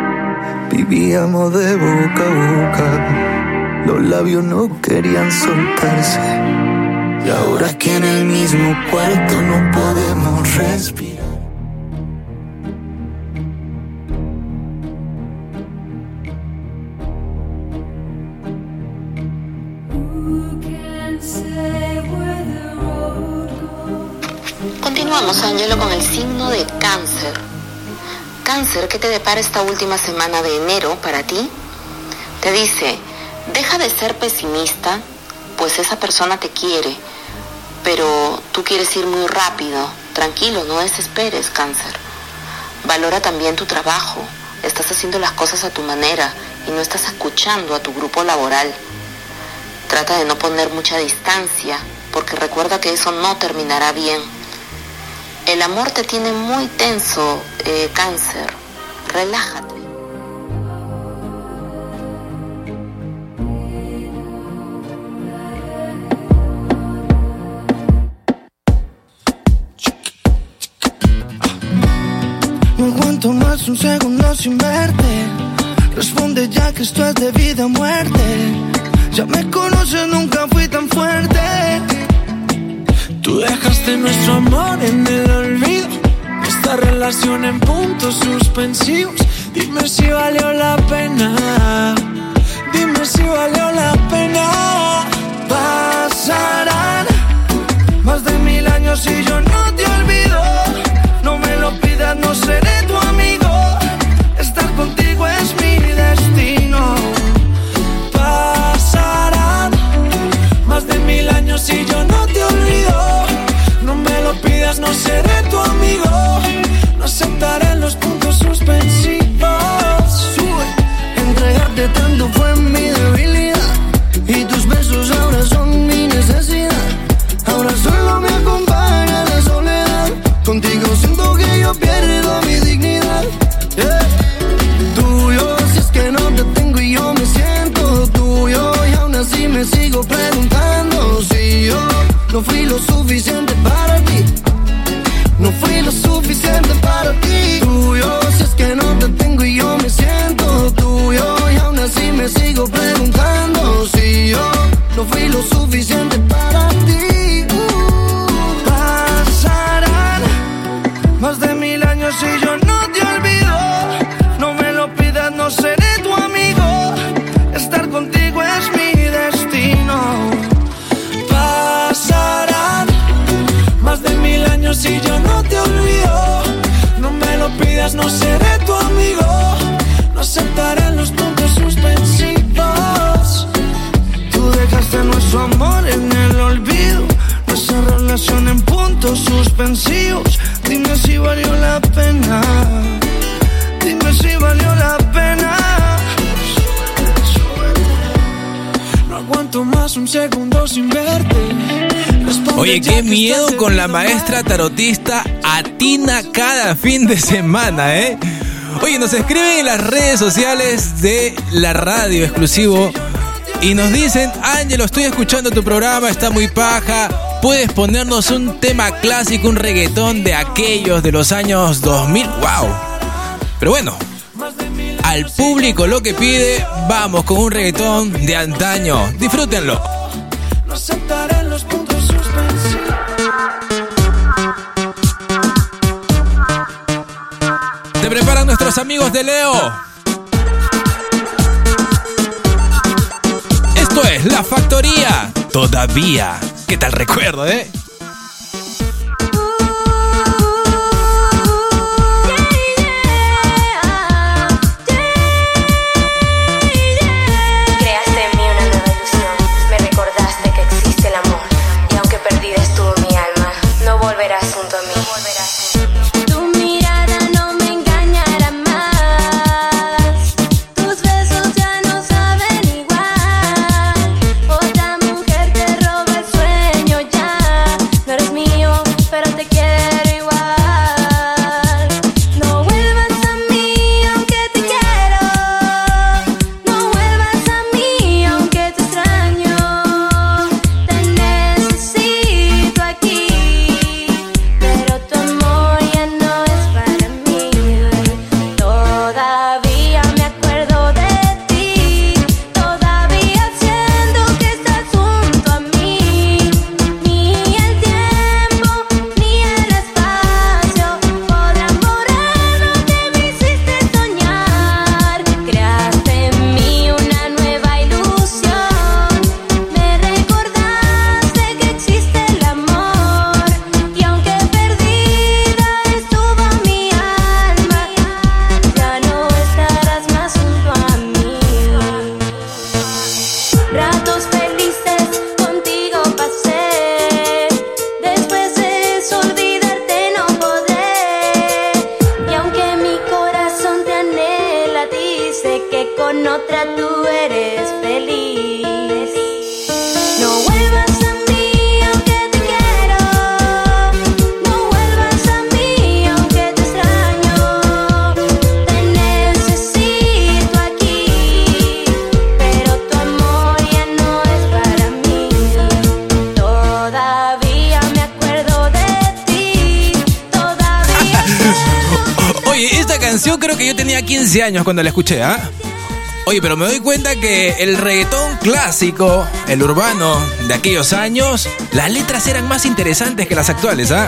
Vivíamos de boca a boca, los labios no querían soltarse. Y ahora que en el mismo cuarto no podemos respirar. Continuamos, Angelo, con el signo de cáncer. Cáncer, ¿qué te depara esta última semana de enero para ti? Te dice, deja de ser pesimista, pues esa persona te quiere, pero tú quieres ir muy rápido. Tranquilo, no desesperes, cáncer. Valora también tu trabajo. Estás haciendo las cosas a tu manera y no estás escuchando a tu grupo laboral. Trata de no poner mucha distancia, porque recuerda que eso no terminará bien. El amor te tiene muy tenso, eh, cáncer. Relájate. No aguanto más un segundo sin verte. Responde ya que esto es de vida o muerte. Ya me conoces, nunca fui tan fuerte. Tú dejaste nuestro amor en el olvido. Esta relación en puntos suspensivos. Dime si valió la pena. Dime si valió la pena. Pasarán más de mil años y yo no te olvido. No me lo pidas, no seré tu amigo. Años y yo no te olvido. No me lo pidas, no seré tu amigo. No aceptaré los puntos suspensivos. Entregarte tanto fue mi debilidad. Y tus besos ahora son mi necesidad. Ahora solo lo suficiente para ti. No fui lo suficiente para ti. No seré tu amigo. No aceptaré los puntos suspensivos. Tú dejaste nuestro amor en el olvido. Nuestra relación en puntos suspensivos. Dime si valió la pena. Más un segundo sin verte. Oye, qué miedo con la maestra tarotista Atina cada fin de semana, ¿eh? Oye, nos escriben en las redes sociales de la radio exclusivo y nos dicen, Ángelo, estoy escuchando tu programa, está muy paja. Puedes ponernos un tema clásico, un reggaetón de aquellos de los años 2000. ¡Wow! Pero bueno, al público lo que pide, vamos con un reggaetón de antaño. Disfrútenlo. No aceptaré los puntos suspensivos. Te preparan nuestros amigos de Leo. Esto es La Factoría. Todavía. ¿Qué tal recuerdo, eh? Cuando la escuché, ¿ah? Oye, pero me doy cuenta que el reggaetón clásico, el urbano de aquellos años, las letras eran más interesantes que las actuales, ¿ah?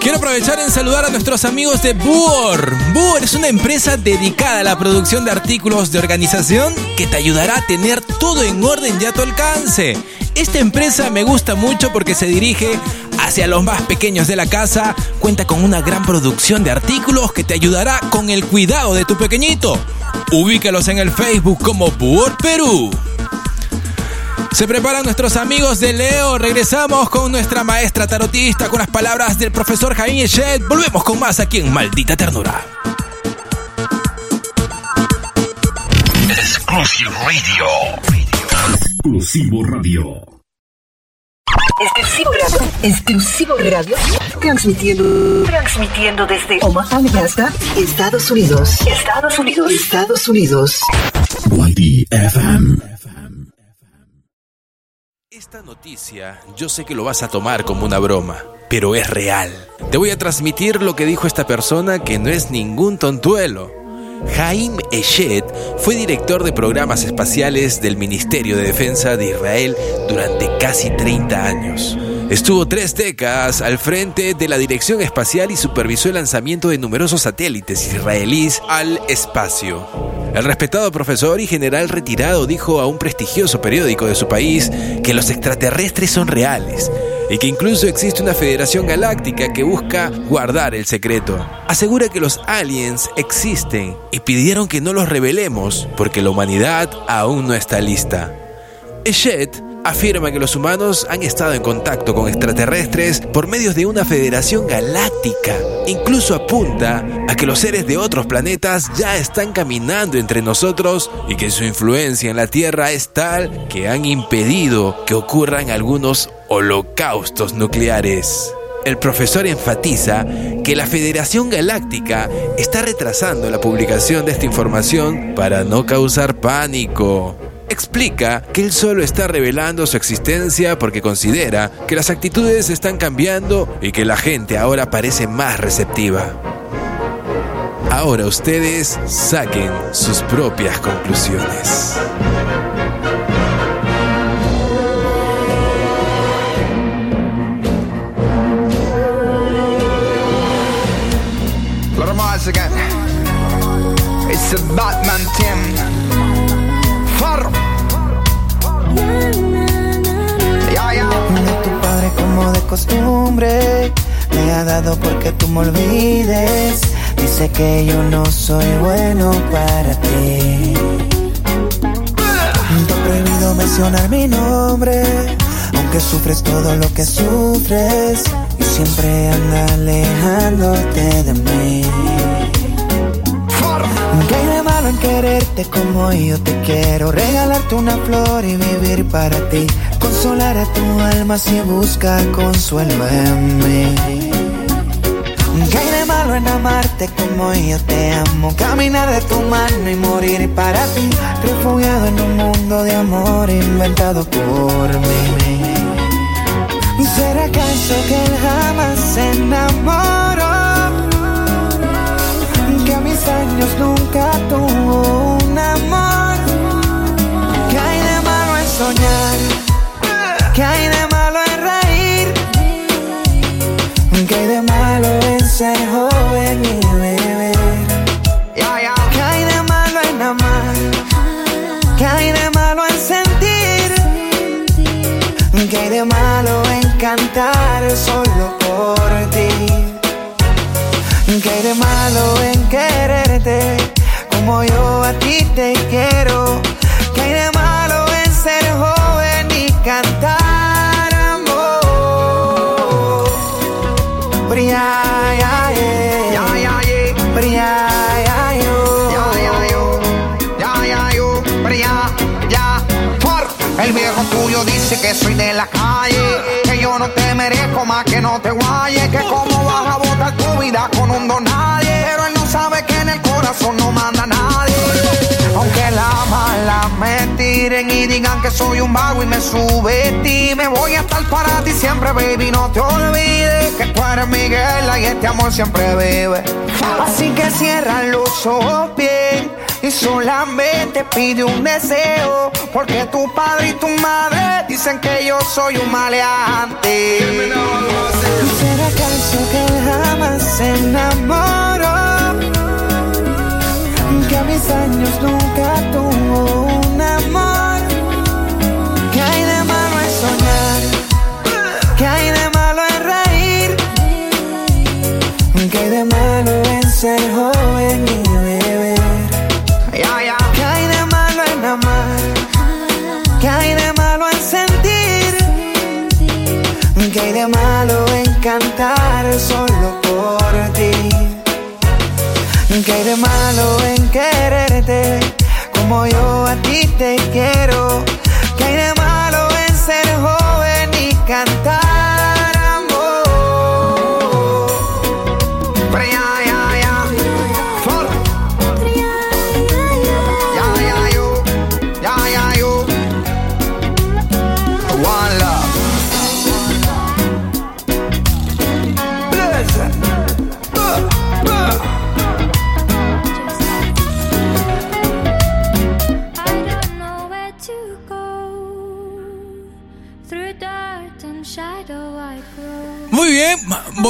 Quiero aprovechar en saludar a nuestros amigos de Boor. Boor es una empresa dedicada a la producción de artículos de organización que te ayudará a tener todo en orden y a tu alcance. Esta empresa me gusta mucho porque se dirige hacia los más pequeños de la casa, cuenta con una gran producción de artículos que te ayudará con el cuidado de tu pequeñito. Ubícalos en el Facebook como Boor Perú. Se preparan nuestros amigos de Leo. Regresamos con nuestra maestra tarotista con las palabras del profesor Jaime Echet. Volvemos con más aquí en Maldita Ternura. Exclusive Radio. Exclusivo Radio. Exclusivo Radio. Transmitiendo. Transmitiendo desde Omaha, Nebraska, Estados Unidos. Estados Unidos. Estados Unidos. YDFM. Esta noticia yo sé que lo vas a tomar como una broma, pero es real. Te voy a transmitir lo que dijo esta persona que no es ningún tontuelo. Jaim Eshet fue director de programas espaciales del Ministerio de Defensa de Israel durante casi 30 años. Estuvo tres décadas al frente de la Dirección Espacial y supervisó el lanzamiento de numerosos satélites israelíes al espacio. El respetado profesor y general retirado dijo a un prestigioso periódico de su país que los extraterrestres son reales y que incluso existe una federación galáctica que busca guardar el secreto. Asegura que los aliens existen y pidieron que no los revelemos porque la humanidad aún no está lista. Eshet afirma que los humanos han estado en contacto con extraterrestres por medios de una federación galáctica. Incluso apunta a que los seres de otros planetas ya están caminando entre nosotros y que su influencia en la Tierra es tal que han impedido que ocurran algunos holocaustos nucleares. El profesor enfatiza que la Federación Galáctica está retrasando la publicación de esta información para no causar pánico explica que él solo está revelando su existencia porque considera que las actitudes están cambiando y que la gente ahora parece más receptiva. Ahora ustedes saquen sus propias conclusiones. Batman. Como de costumbre Me ha dado porque tú me olvides Dice que yo no soy bueno para ti Te he prohibido mencionar mi nombre Aunque sufres todo lo que sufres Y siempre anda alejándote de mí ¿Qué hay de malo en quererte como yo te quiero? Regalarte una flor y vivir para ti. Consolar a tu alma si busca consuelo en mí. ¿Qué hay de malo en amarte como yo te amo? Caminar de tu mano y morir para ti. Refugiado en un mundo de amor inventado por mí. ¿Será acaso que él jamás se enamoró? que a mis años nunca tuvo un amor. ¿Qué hay de malo en soñar? ¿Qué hay de malo en reír? ¿Qué hay de malo en ser joven y beber? ¿Qué hay de malo en amar? ¿Qué hay de malo en sentir? ¿Qué hay de malo en cantar solo por ti? ¿Qué hay de malo en quererte como yo a ti te quiero? Que soy de la calle. Que yo no te merezco más que no te guayes. Que cómo vas a botar tu vida con un don nadie. Pero él no sabe que en el corazón no manda nadie. Aunque la mala me tiren y digan que soy un vago y me subestime. Voy a estar para ti siempre, baby. No te olvides que tú eres Miguel y este amor siempre vive. Así que cierra los ojos bien y solamente pide un deseo. Porque tu padre y tu madre dicen que yo soy un maleante. ¿Será acaso que jamás se enamoró? Que a mis años nunca tuvo un amor. Que hay de malo en soñar? Que hay de malo en reír? Que hay de malo en ser joven? que hay de malo en cantar solo por ti? ¿Qué hay de malo en quererte como yo a ti te quiero? ¿Qué hay de malo en ser joven y cantar?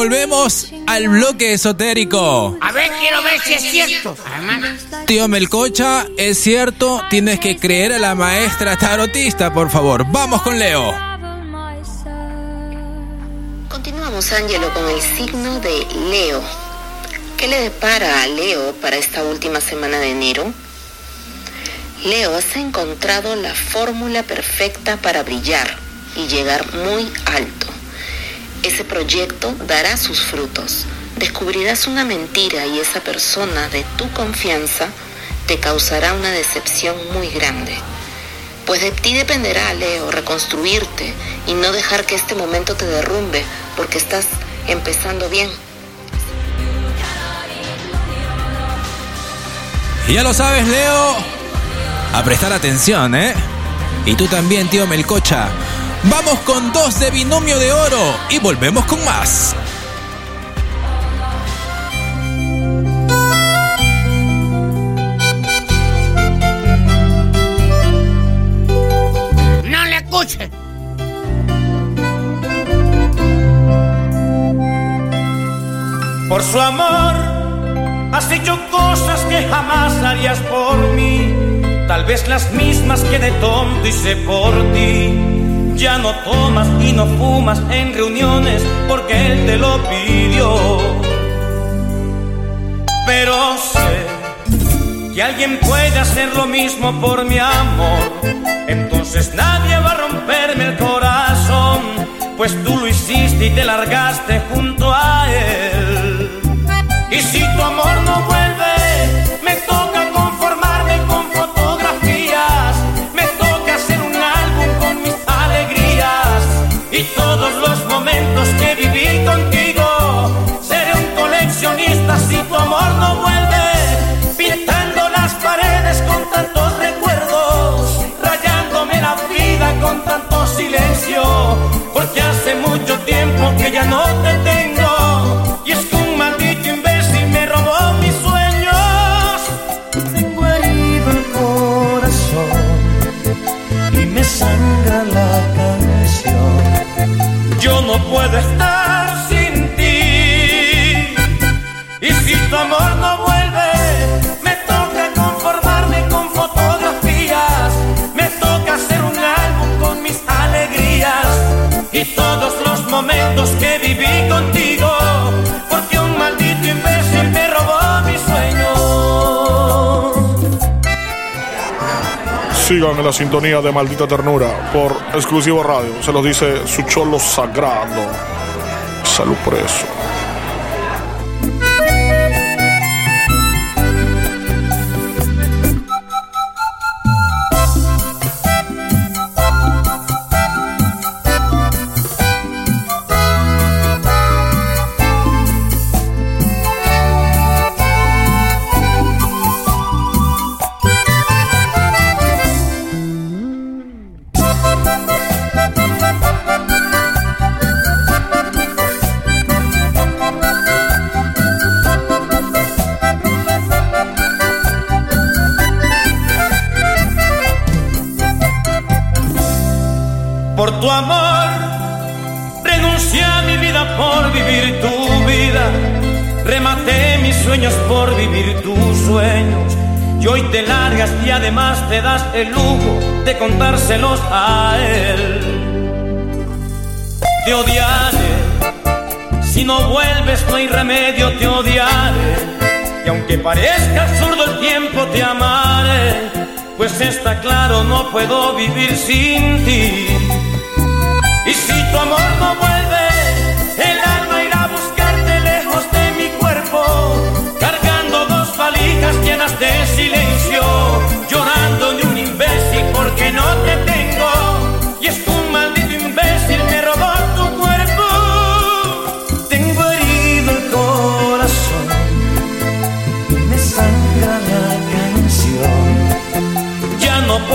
Volvemos al bloque esotérico. A ver, quiero ver si es cierto. Además, Tío Melcocha, es cierto, tienes que creer a la maestra tarotista, por favor. Vamos con Leo. Continuamos, Ángelo, con el signo de Leo. ¿Qué le depara a Leo para esta última semana de enero? Leo, has encontrado la fórmula perfecta para brillar y llegar muy alto. Ese proyecto dará sus frutos. Descubrirás una mentira y esa persona de tu confianza te causará una decepción muy grande. Pues de ti dependerá, Leo, reconstruirte y no dejar que este momento te derrumbe porque estás empezando bien. Y ya lo sabes, Leo. A prestar atención, ¿eh? Y tú también, tío Melcocha. Vamos con dos de binomio de oro y volvemos con más. no le escuchen. Por su amor, has hecho cosas que jamás harías por mí. Tal vez las mismas que de tonto hice por ti. Ya no tomas y no fumas en reuniones porque él te lo pidió. Pero sé que alguien puede hacer lo mismo por mi amor. Entonces nadie va a romperme el corazón, pues tú lo hiciste y te largaste junto a él. Y si tu amor no vuelve, puedo estar sin ti. Y si tu amor no vuelve, me toca conformarme con fotografías. Me toca hacer un álbum con mis alegrías y todos los momentos que viví contigo. Sigan en la sintonía de Maldita Ternura por Exclusivo Radio. Se los dice su cholo sagrado. Salud por parezca absurdo el tiempo, te amaré. Pues está claro, no puedo vivir sin ti. Y si tu amor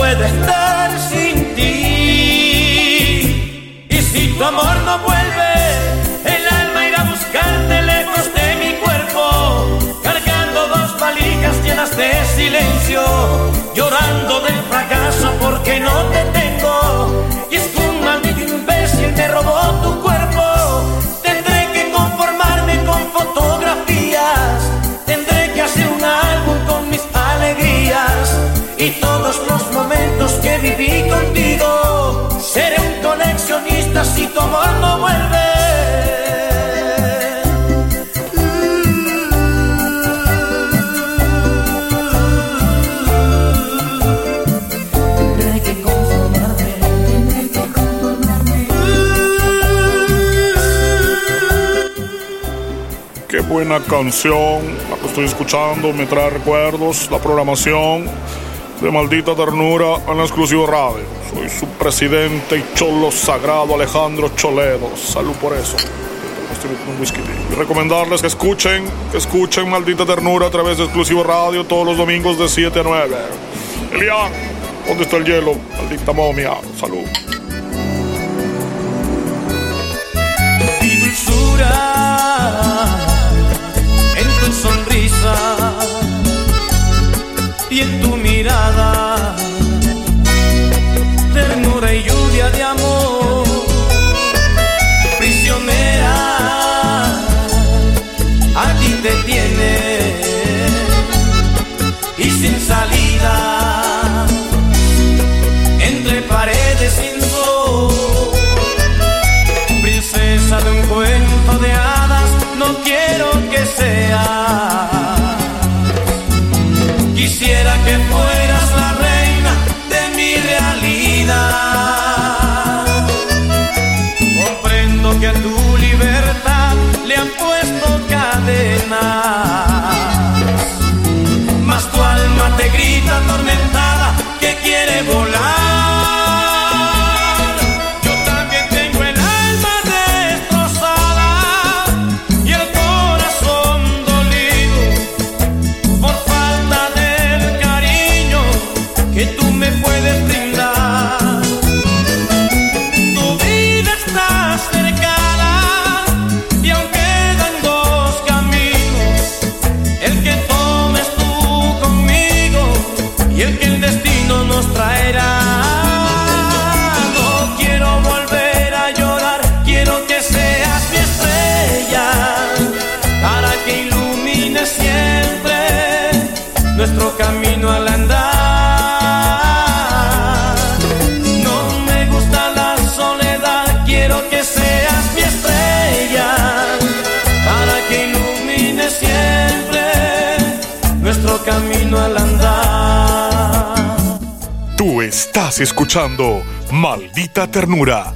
puedo estar sin ti. Y si tu amor no vuelve, el alma irá a buscarte lejos de mi cuerpo, cargando dos valijas llenas de silencio, llorando del fracaso porque no te tengo. vi contigo, seré un coleccionista si tu amor no vuelve. buena canción, la que estoy escuchando, me trae recuerdos, la programación de Maldita Ternura en exclusivo radio. Soy su presidente y cholo sagrado Alejandro Choledo. Salud por eso. Este y recomendarles que escuchen, que escuchen Maldita Ternura a través de Exclusivo Radio todos los domingos de 7 a 9. Elian, ¿dónde está el hielo? Maldita momia. Salud. Dulzura en tu sonrisa y en tu Estás escuchando Maldita Ternura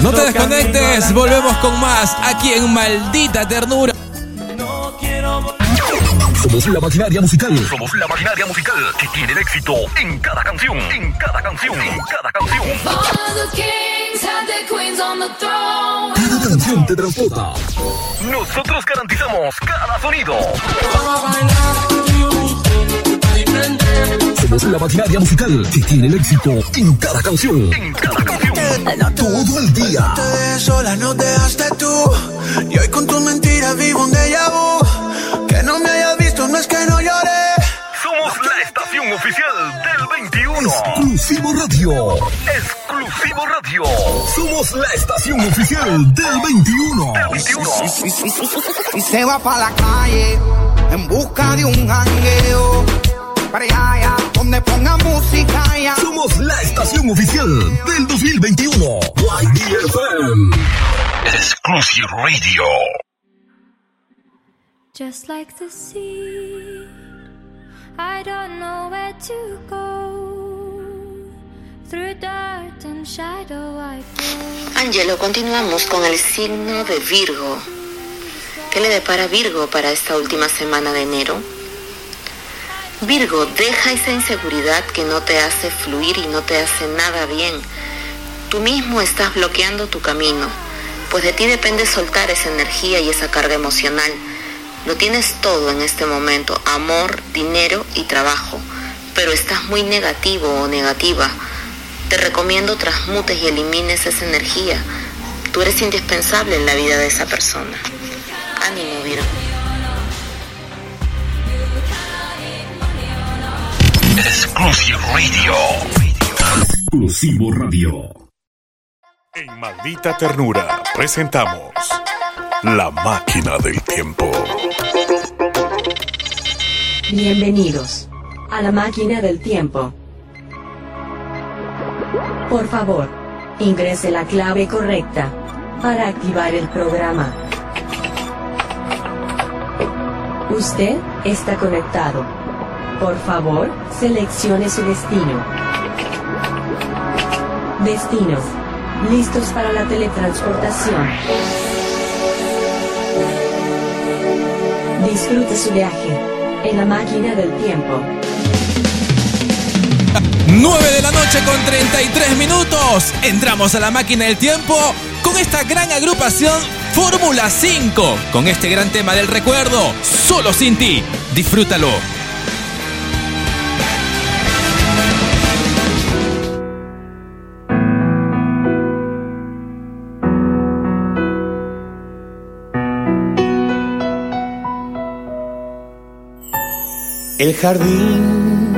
te desconectes, volvemos con más aquí en Maldita Ternura. Somos la maquinaria musical. Somos la maquinaria musical que tiene el éxito en cada canción, en cada canción, en cada canción. Cada canción te transporta. Nosotros garantizamos cada sonido. Somos la maquinaria musical que tiene el éxito en cada canción. En cada canción. Todo el día. Te sola, no te dejaste tú. Y hoy con tus mentiras vivo un déjà vu. Que no me hayas visto, no es que no lloré. Somos la estación oficial del 21. Exclusivo Radio. Exclusivo Radio. Somos la estación oficial del 21. Del 21. Y se va para la calle en busca de un jangueo. Para allá, allá, donde ponga música ya. Somos la estación oficial del 2021. YDFM. Exclusive Radio. Just like the sea, I don't know where to go. Through dirt and shadow I go. Angelo, continuamos con el signo de Virgo. ¿Qué le depara Virgo para esta última semana de enero? Virgo, deja esa inseguridad que no te hace fluir y no te hace nada bien. Tú mismo estás bloqueando tu camino, pues de ti depende soltar esa energía y esa carga emocional. Lo tienes todo en este momento, amor, dinero y trabajo, pero estás muy negativo o negativa. Te recomiendo transmutes y elimines esa energía. Tú eres indispensable en la vida de esa persona. Ánimo, Virgo. Exclusive Radio. Exclusivo Radio. En Maldita Ternura presentamos La Máquina del Tiempo. Bienvenidos a la máquina del tiempo. Por favor, ingrese la clave correcta para activar el programa. Usted está conectado. Por favor, seleccione su destino. Destino. Listos para la teletransportación. Disfrute su viaje en la máquina del tiempo. 9 de la noche con 33 minutos. Entramos a la máquina del tiempo con esta gran agrupación Fórmula 5. Con este gran tema del recuerdo. Solo sin ti. Disfrútalo. El jardín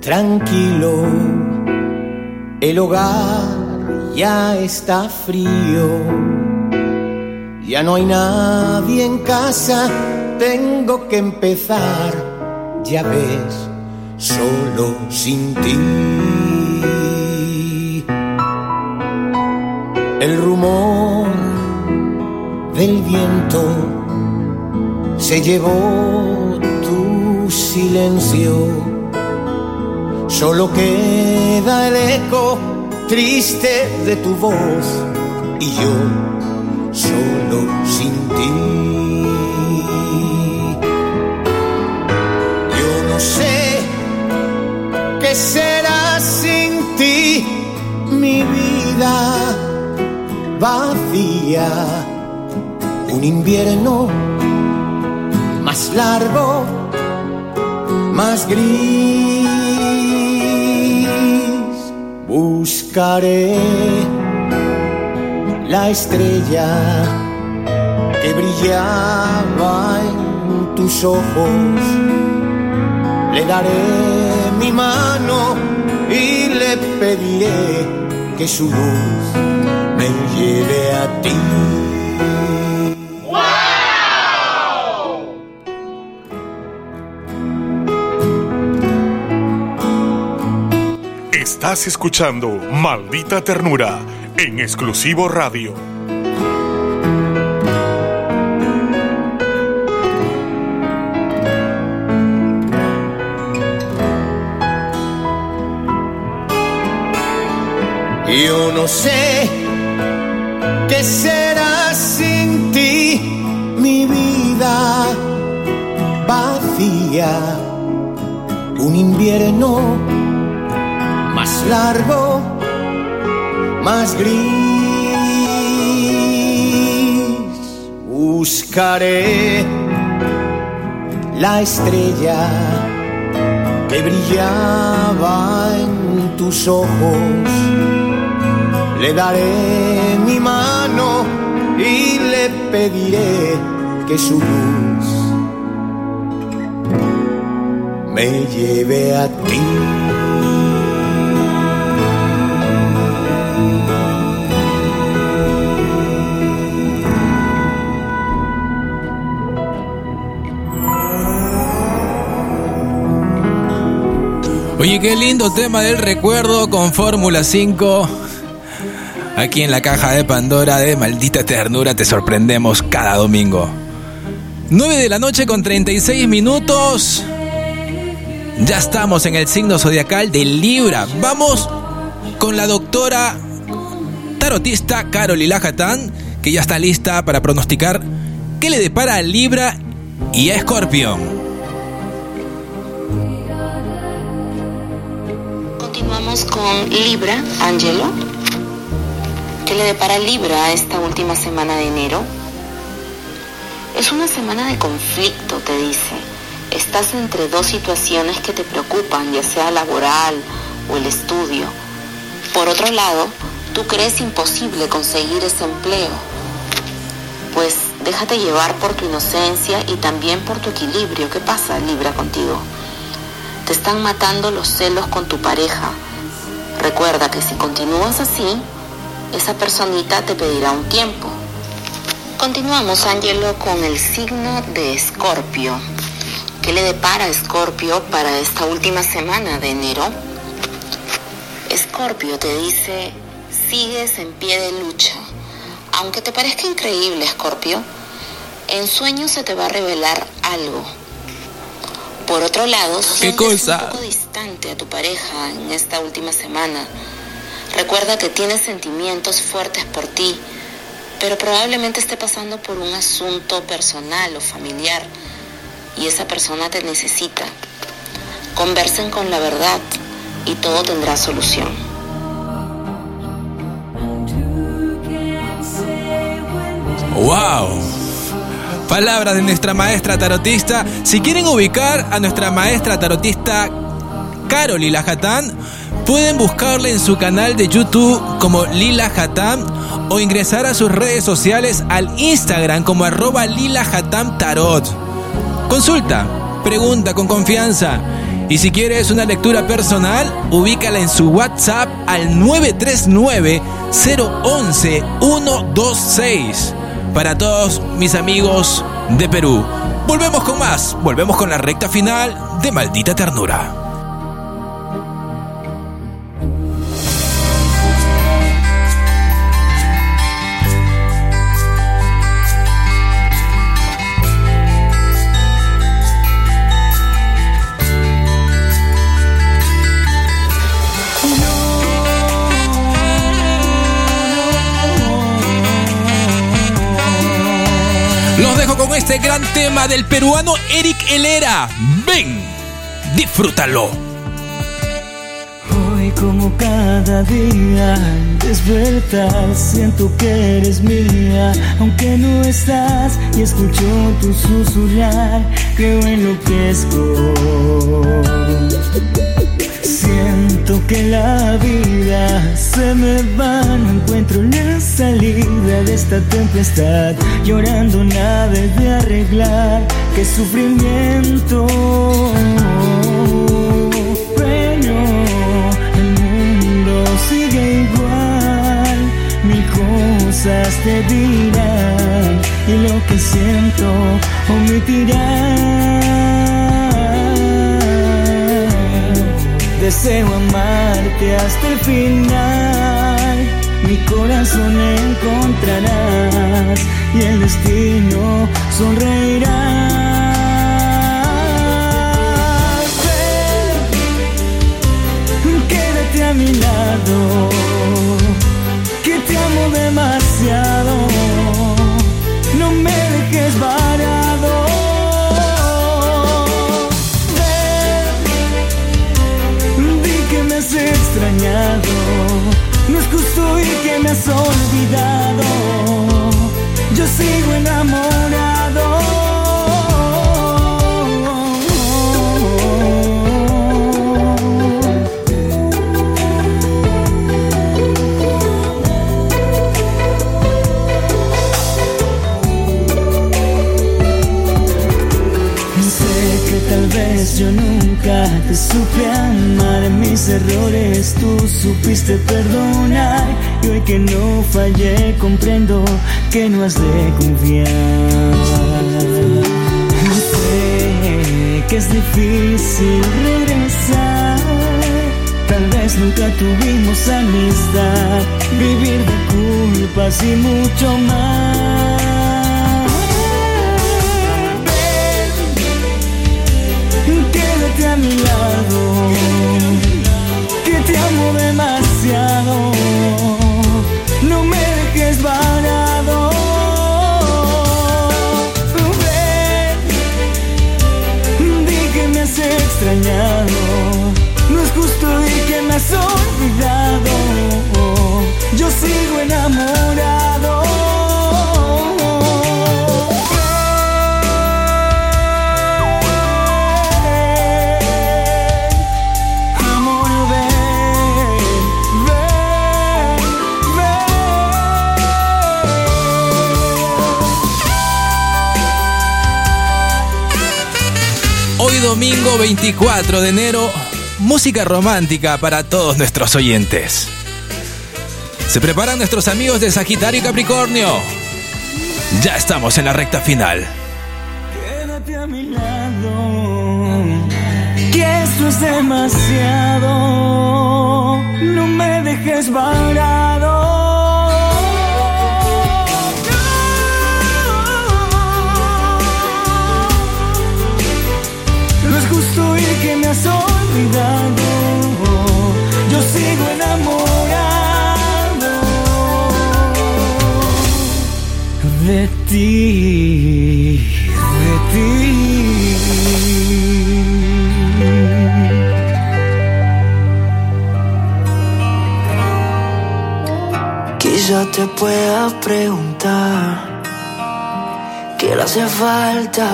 tranquilo, el hogar ya está frío, ya no hay nadie en casa, tengo que empezar, ya ves, solo sin ti. El rumor del viento se llevó silencio. Solo queda el eco triste de tu voz y yo solo sin ti. Yo no sé qué será sin ti mi vida vacía. Un invierno más largo, más gris. Buscaré la estrella que brillaba en tus ojos. Le daré mi mano y le pediré que su luz me lleve a ti. Estás escuchando Maldita Ternura en exclusivo radio. Yo no sé ¿Qué será sin ti mi vida vacía? Un invierno largo, más gris. Buscaré la estrella que brillaba en tus ojos. Le daré mi mano y le pediré que su luz me lleve a ti. Oye, qué lindo tema del recuerdo con Fórmula 5. Aquí en la caja de Pandora de Maldita Ternura te sorprendemos cada domingo. 9 de la noche con 36 minutos. Ya estamos en el signo zodiacal de Libra. Vamos con la doctora tarotista Carolina Hatán, que ya está lista para pronosticar qué le depara a Libra y a Escorpión. Con Libra, Angelo. ¿Qué le depara Libra esta última semana de enero? Es una semana de conflicto, te dice. Estás entre dos situaciones que te preocupan, ya sea laboral o el estudio. Por otro lado, tú crees imposible conseguir ese empleo. Pues déjate llevar por tu inocencia y también por tu equilibrio. ¿Qué pasa, Libra, contigo? Te están matando los celos con tu pareja. Recuerda que si continúas así, esa personita te pedirá un tiempo. Continuamos, Angelo, con el signo de Escorpio. ¿Qué le depara Escorpio para esta última semana de enero? Escorpio te dice, sigues en pie de lucha. Aunque te parezca increíble, Escorpio, en sueños se te va a revelar algo. Por otro lado, ¿Qué cosa? un poco distante a tu pareja en esta última semana. Recuerda que tienes sentimientos fuertes por ti, pero probablemente esté pasando por un asunto personal o familiar y esa persona te necesita. Conversen con la verdad y todo tendrá solución. ¡Wow! Palabras de nuestra maestra tarotista. Si quieren ubicar a nuestra maestra tarotista Carol Lila Hatán, pueden buscarla en su canal de YouTube como Lila Hatán o ingresar a sus redes sociales al Instagram como arroba Lila Hatán Tarot. Consulta, pregunta con confianza. Y si quieres una lectura personal, ubícala en su WhatsApp al 939 011 126 para todos mis amigos de Perú. Volvemos con más, volvemos con la recta final de Maldita Ternura. Gran tema del peruano Eric Helera. Ven, disfrútalo. Como cada día. Al siento que eres mía. Aunque no estás y escucho tu susurrar Creo enloquezco Siento que la vida se me va. No encuentro la salida de esta tempestad. Llorando nada de arreglar. Qué sufrimiento cosas te dirán y lo que siento omitirán. Deseo amarte hasta el final, mi corazón encontrarás y el destino sonreirá. Quédate a mi lado, que te amo demasiado. engañado. No es justo y que me has olvidado. Yo sigo enamorado. Te supe amar mis errores, tú supiste perdonar y hoy que no fallé comprendo que no has de confiar. Sé que es difícil regresar, tal vez nunca tuvimos amistad, vivir de culpas y mucho más. Que te amo demasiado. No me dejes varado. Ven, di que me has extrañado. No es justo y que me has olvidado. Yo sigo enamorado. Domingo 24 de enero, música romántica para todos nuestros oyentes. Se preparan nuestros amigos de Sagitario y Capricornio. Ya estamos en la recta final. Quédate a mi lado, que esto es demasiado. No me dejes varado. Has olvidado. Yo sigo enamorado de ti, de ti. Quizá te pueda preguntar qué le hace falta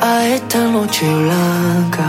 a esta noche blanca,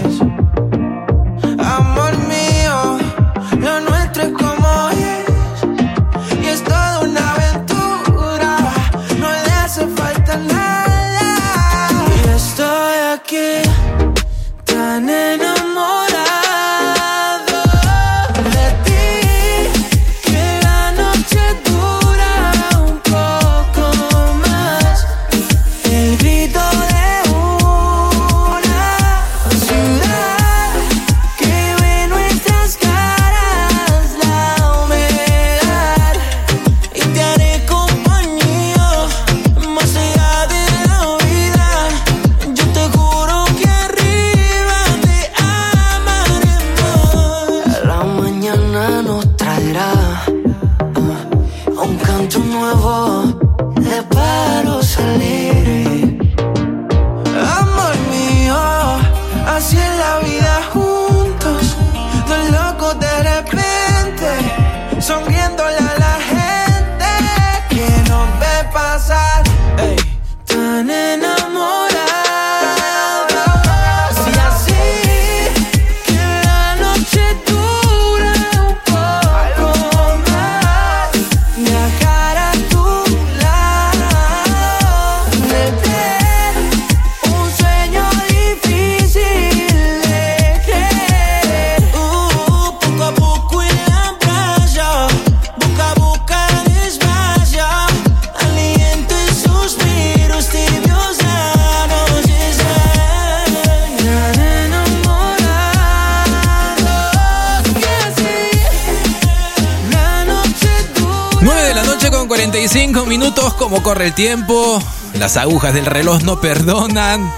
El tiempo, las agujas del reloj no perdonan.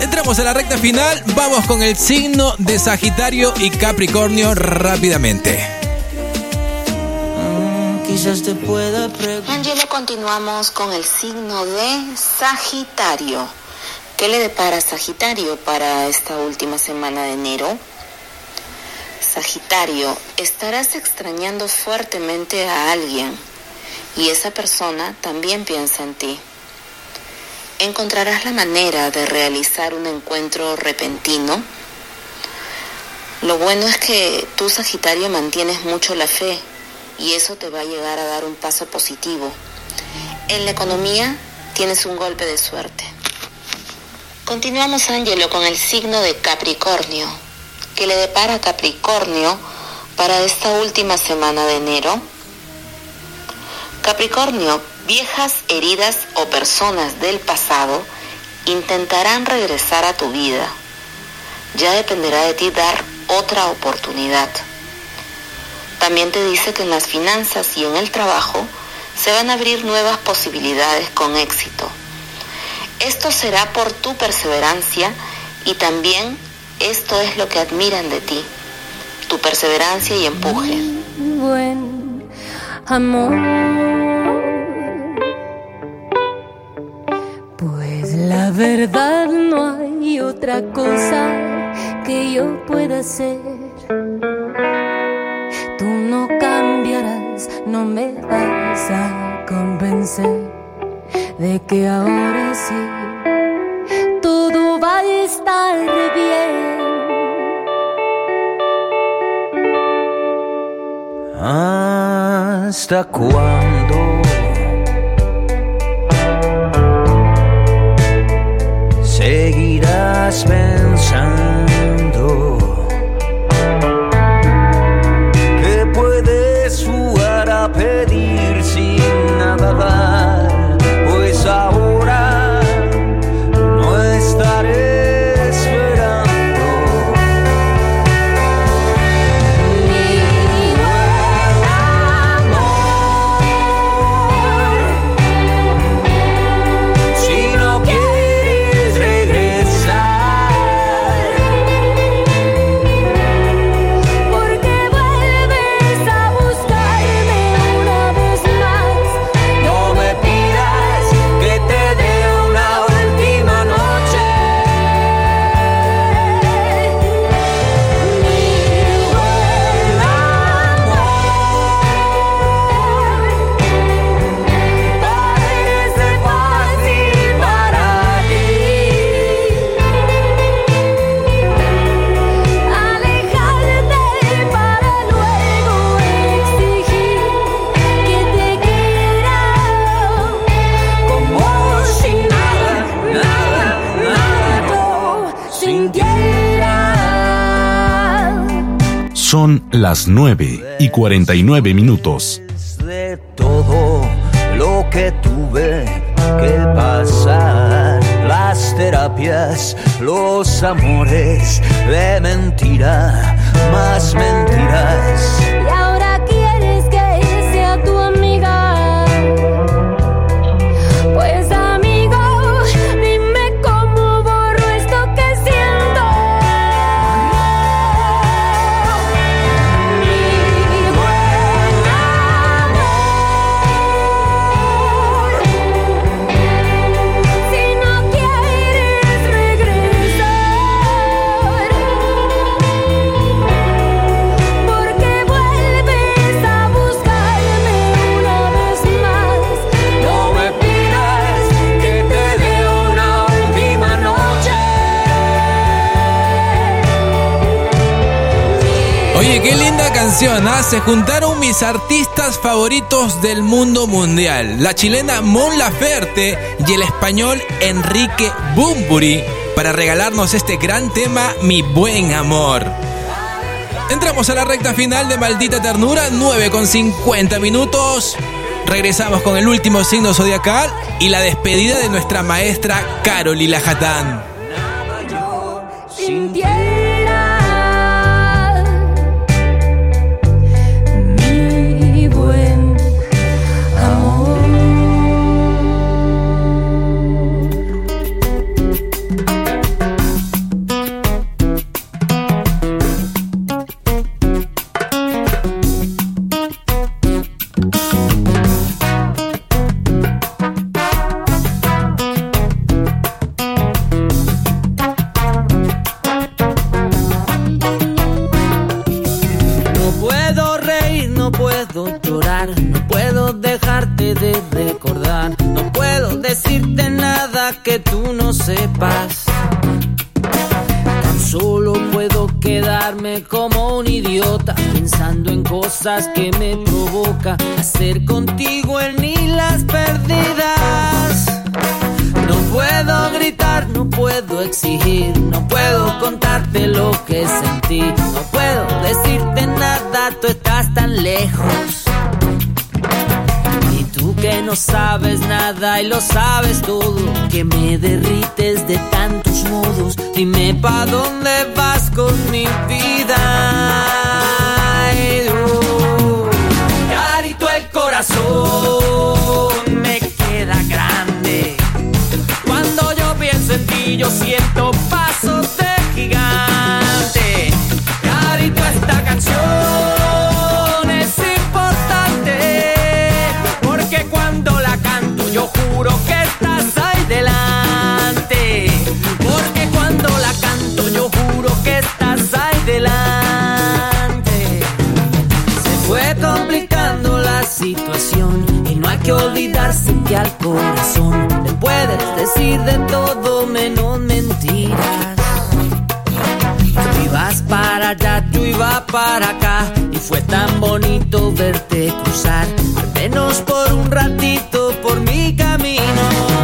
Entramos a la recta final, vamos con el signo de Sagitario y Capricornio rápidamente. Quizás te pueda preguntar. Angelo, continuamos con el signo de Sagitario. ¿Qué le depara Sagitario para esta última semana de enero? Sagitario, estarás extrañando fuertemente a alguien y esa persona también piensa en ti. Encontrarás la manera de realizar un encuentro repentino. Lo bueno es que tú, Sagitario, mantienes mucho la fe y eso te va a llegar a dar un paso positivo. En la economía tienes un golpe de suerte. Continuamos, Ángelo, con el signo de Capricornio. ¿Qué le depara Capricornio para esta última semana de enero? Capricornio, viejas heridas o personas del pasado intentarán regresar a tu vida. Ya dependerá de ti dar otra oportunidad. También te dice que en las finanzas y en el trabajo se van a abrir nuevas posibilidades con éxito. Esto será por tu perseverancia y también esto es lo que admiran de ti, tu perseverancia y empuje. Amor. Pues la verdad no hay otra cosa que yo pueda hacer. Tú no cambiarás, no me vas a convencer de que ahora sí todo va a estar bien. ¿Hasta cuándo? Seguirás pensando que puedes jugar a pedir las 9 y 49 minutos. de todo lo que tuve que pasar, las terapias, los amores de mentira, más mentiras. ¿Ah? Se juntaron mis artistas favoritos del mundo mundial. La chilena Mon Laferte y el español Enrique Bumburi para regalarnos este gran tema, Mi Buen Amor. Entramos a la recta final de Maldita Ternura, 9 con 50 minutos. Regresamos con el último signo zodiacal y la despedida de nuestra maestra Caroli Lajatán. Que me provoca hacer contigo en ni las perdidas. No puedo gritar, no puedo exigir, no puedo contarte lo que sentí, no puedo decirte nada, tú estás tan lejos. Y tú que no sabes nada y lo sabes todo, que me derrites de tantos modos, dime pa' dónde vas con mi vida. De todo menos mentiras. Tú ibas para allá, yo iba para acá y fue tan bonito verte cruzar, al menos por un ratito por mi camino.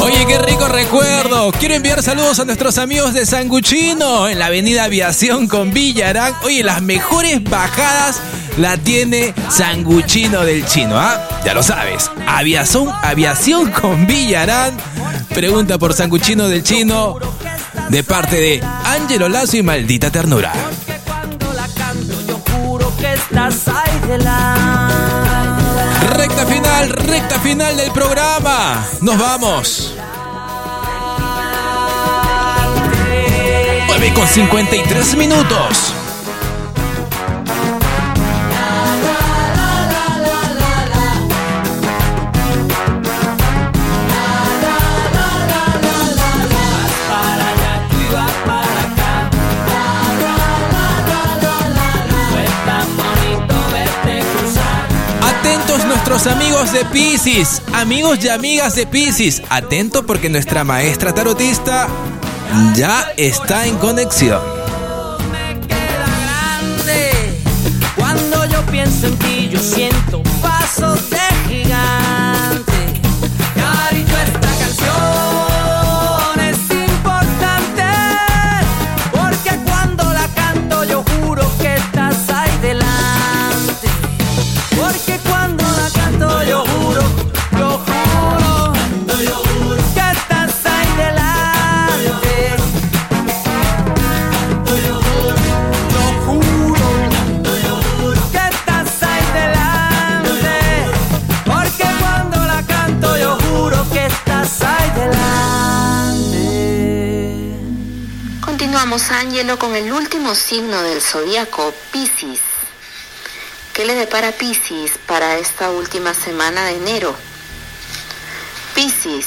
Oye, qué rico recuerdo. Quiero enviar saludos a nuestros amigos de Sanguchino en la avenida Aviación con Villarán. Oye, las mejores bajadas la tiene Sanguchino del Chino, ¿ah? Ya lo sabes. Aviación, aviación con Villarán. Pregunta por Sanguchino del Chino de parte de Ángelo Lazo y Maldita Ternura. Recta final, recta final del programa. Nos vamos. 9 con 53 minutos. Amigos de Pisces, amigos y amigas de Pisces. Atento porque nuestra maestra tarotista ya está en conexión. Cuando yo pienso en ti, yo siento de gigante. Ángelo, con el último signo del zodiaco, Piscis. ¿Qué le depara Piscis para esta última semana de enero? Piscis,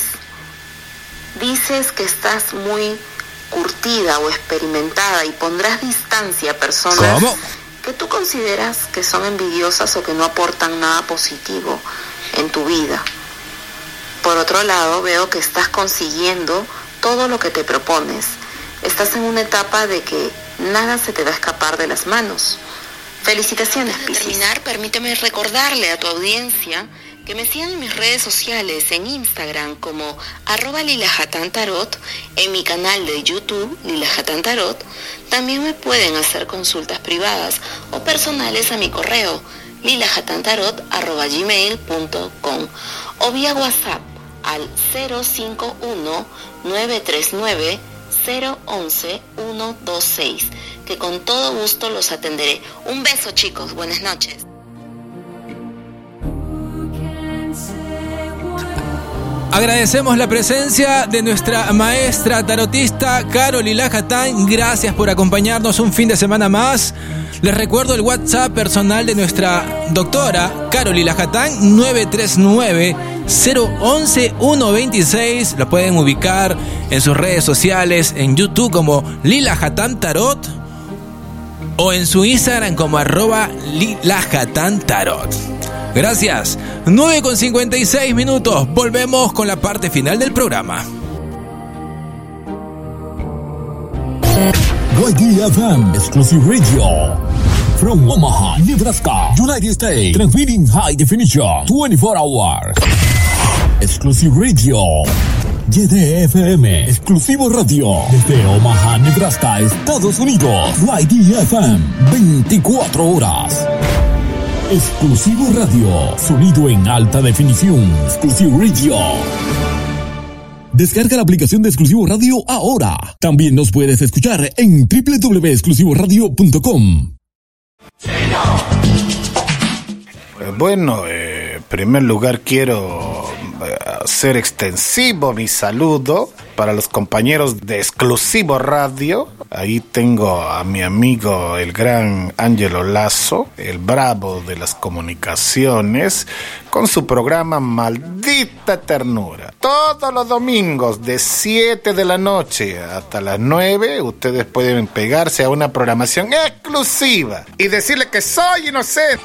dices que estás muy curtida o experimentada y pondrás distancia a personas ¿Cómo? que tú consideras que son envidiosas o que no aportan nada positivo en tu vida. Por otro lado, veo que estás consiguiendo todo lo que te propones. Estás en una etapa de que nada se te va a escapar de las manos. Felicitaciones, Para terminar, permíteme recordarle a tu audiencia que me sigan en mis redes sociales en Instagram como arroba lilajatantarot, en mi canal de YouTube lilajatantarot. También me pueden hacer consultas privadas o personales a mi correo lilajatantarot.gmail.com o vía WhatsApp al 051 939 011 126 que con todo gusto los atenderé. Un beso chicos, buenas noches. Agradecemos la presencia de nuestra maestra tarotista Carol Lajatán. Gracias por acompañarnos un fin de semana más. Les recuerdo el WhatsApp personal de nuestra doctora Carol Lajatán 939 011 126. Lo pueden ubicar en sus redes sociales, en YouTube como Lila Hatán Tarot o en su Instagram como arroba lilajatantarot. Gracias. 9 con 56 minutos. Volvemos con la parte final del programa. YDFM Exclusive Radio. From Omaha, Nebraska, United States. Transmitting high definition 24 hours. Exclusive Radio. YDFM Exclusivo Radio. Desde Omaha, Nebraska, Estados Unidos. YDFM 24 horas. Exclusivo Radio. Sonido en alta definición. Exclusivo Radio. Descarga la aplicación de Exclusivo Radio ahora. También nos puedes escuchar en www.exclusivoradio.com. Bueno, eh, en primer lugar quiero eh, hacer extensivo mi saludo para los compañeros de Exclusivo Radio. Ahí tengo a mi amigo el gran Ángelo Lazo, el bravo de las comunicaciones, con su programa Maldita Ternura. Todos los domingos de 7 de la noche hasta las 9 ustedes pueden pegarse a una programación exclusiva y decirle que soy inocente.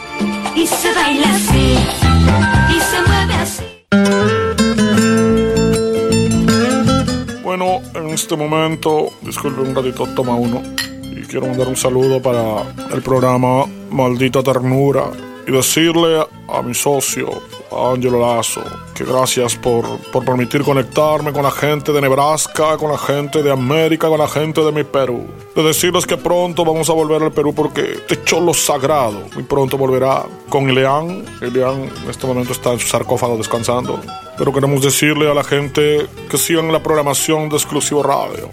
Y se baila así, En este momento, disculpe un ratito, toma uno. Y quiero mandar un saludo para el programa Maldita Ternura y decirle a mi socio, a Angelo Lazo, que gracias por, por permitir conectarme con la gente de Nebraska, con la gente de América, con la gente de mi Perú. De decirles que pronto vamos a volver al Perú porque este cholo sagrado muy pronto volverá con Ileán. Ileán en este momento está en su sarcófago descansando. Pero queremos decirle a la gente que sigan la programación de Exclusivo Radio.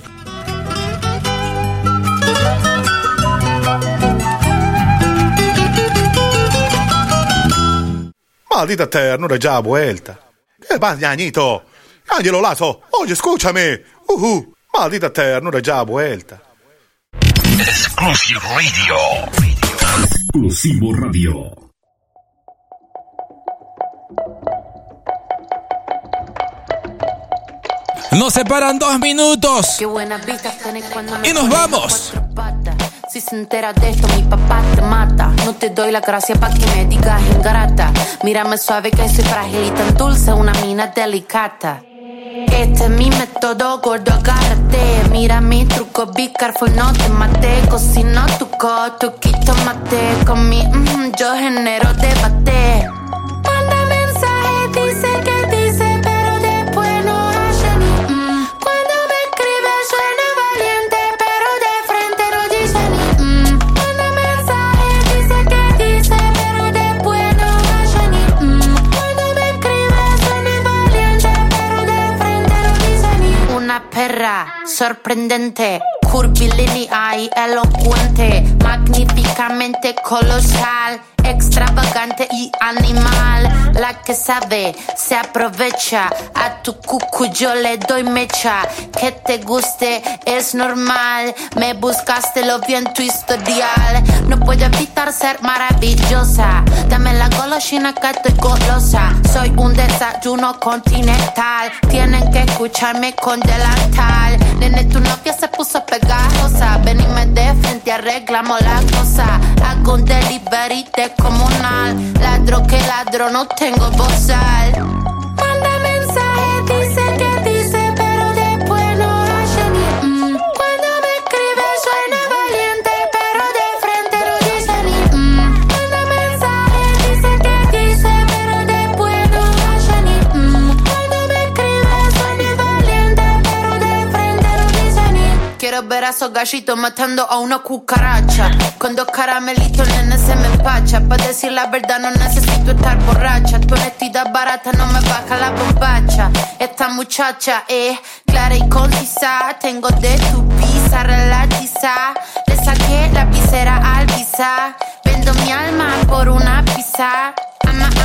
Maldita ternura ya vuelta. ¿Qué más, ñañito? Ángelo Lazo, oye, escúchame. Ujú, Maldita ternura ya vuelta. Exclusive Radio. Exclusivo Radio. Nos separan dos minutos. Qué buenas vistas tenés cuando me Y nos vamos. a cuatro patas. Si se entera de esto, mi papá te mata. No te doy la gracia pa' que me digas ingrata. Mírame suave que soy frágil y tan dulce, una mina delicata. Este es mi método, gordo, agárrate. Mira mi truco, be no te mate. Cocino tu coto, quito mate. Con mi, mm, yo genero debate. Manda mensaje, dice que Sorprendente, curvilínea y elocuente, magníficamente colosal extravagante y animal. La que sabe se aprovecha. A tu cucu yo le doy mecha. Que te guste es normal. Me buscaste lo vi tu historial. No puedo evitar ser maravillosa. Dame la golosina que estoy golosa. Soy un desayuno continental. Tienen que escucharme con delantal. Nene, tu novia se puso pegajosa. Venime de frente, arreglamos la cosa. Hago un delivery comunal. Ladro que ladro, no tengo bozal. Ni Quiero ver a esos gallitos matando a una cucaracha. Con dos caramelitos, nene, se me empacha. Para decir la verdad, no necesito estar borracha. Tu honestidad barata no me baja la bombacha. Esta muchacha es clara y concisa. Tengo de tu pizza relatiza. Le saqué la visera al visa. Vendo mi alma por una pizza. I'm a,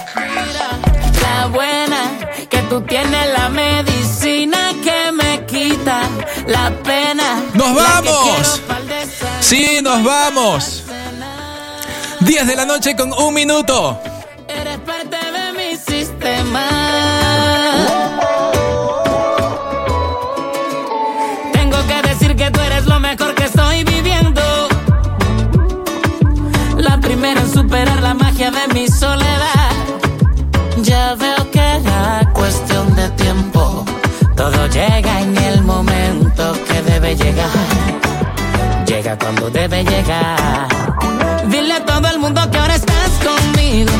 tú tienes la medicina que me quita la pena. ¡Nos vamos! Sí, nos vamos. 10 de la noche con un minuto. Eres parte de mi sistema. Tengo que decir que tú eres lo mejor que estoy viviendo. La primera en superar la magia de mi soledad. Llega en el momento que debe llegar. Llega cuando debe llegar. Dile a todo el mundo que ahora estás conmigo.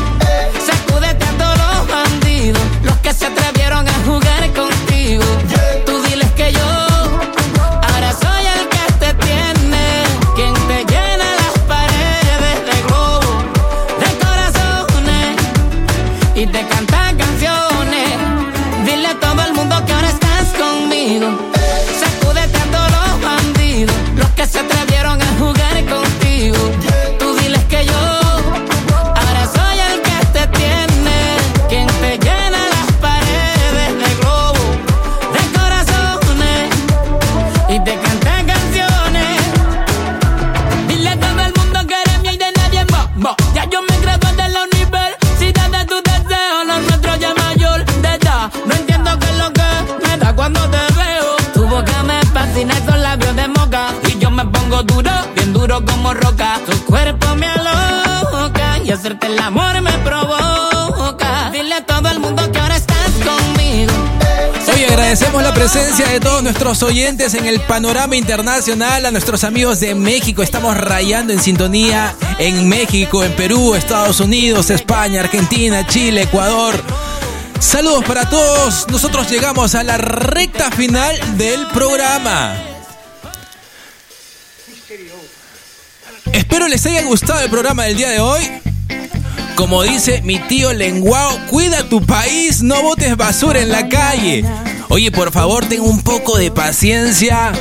Amor me provoca. Dile a todo el mundo que ahora estás conmigo. Hoy agradecemos la presencia de todos nuestros oyentes en el panorama internacional, a nuestros amigos de México. Estamos rayando en sintonía en México, en Perú, Estados Unidos, España, Argentina, Chile, Ecuador. Saludos para todos. Nosotros llegamos a la recta final del programa. Espero les haya gustado el programa del día de hoy. Como dice mi tío Lenguao, cuida tu país, no botes basura en la calle. Oye, por favor, ten un poco de paciencia.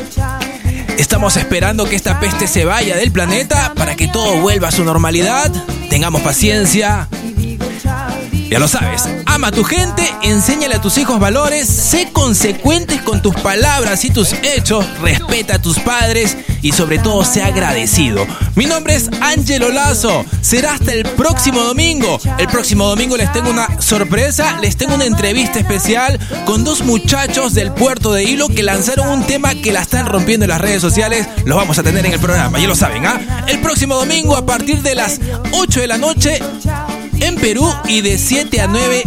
Estamos esperando que esta peste se vaya del planeta para que todo vuelva a su normalidad. Tengamos paciencia. Ya lo sabes, ama a tu gente, enséñale a tus hijos valores, sé consecuentes con tus palabras y tus hechos, respeta a tus padres y sobre todo sé agradecido. Mi nombre es Ángelo Lazo, será hasta el próximo domingo. El próximo domingo les tengo una sorpresa, les tengo una entrevista especial con dos muchachos del puerto de Hilo que lanzaron un tema que la están rompiendo en las redes sociales. Los vamos a tener en el programa, ya lo saben, ¿ah? El próximo domingo a partir de las 8 de la noche en Perú y de 7 a 9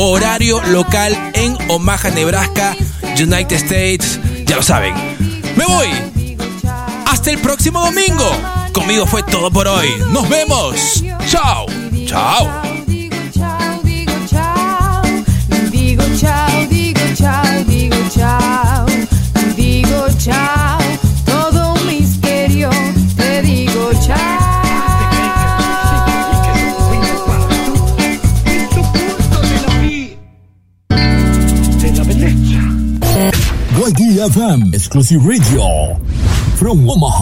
horario local en Omaha, Nebraska, United States. Ya lo saben. Me voy. Hasta el próximo domingo. Conmigo fue todo por hoy. Nos vemos. Chao. Chao. Digo chao, digo chao, digo chao, YDFM Exclusive Radio from Omaha.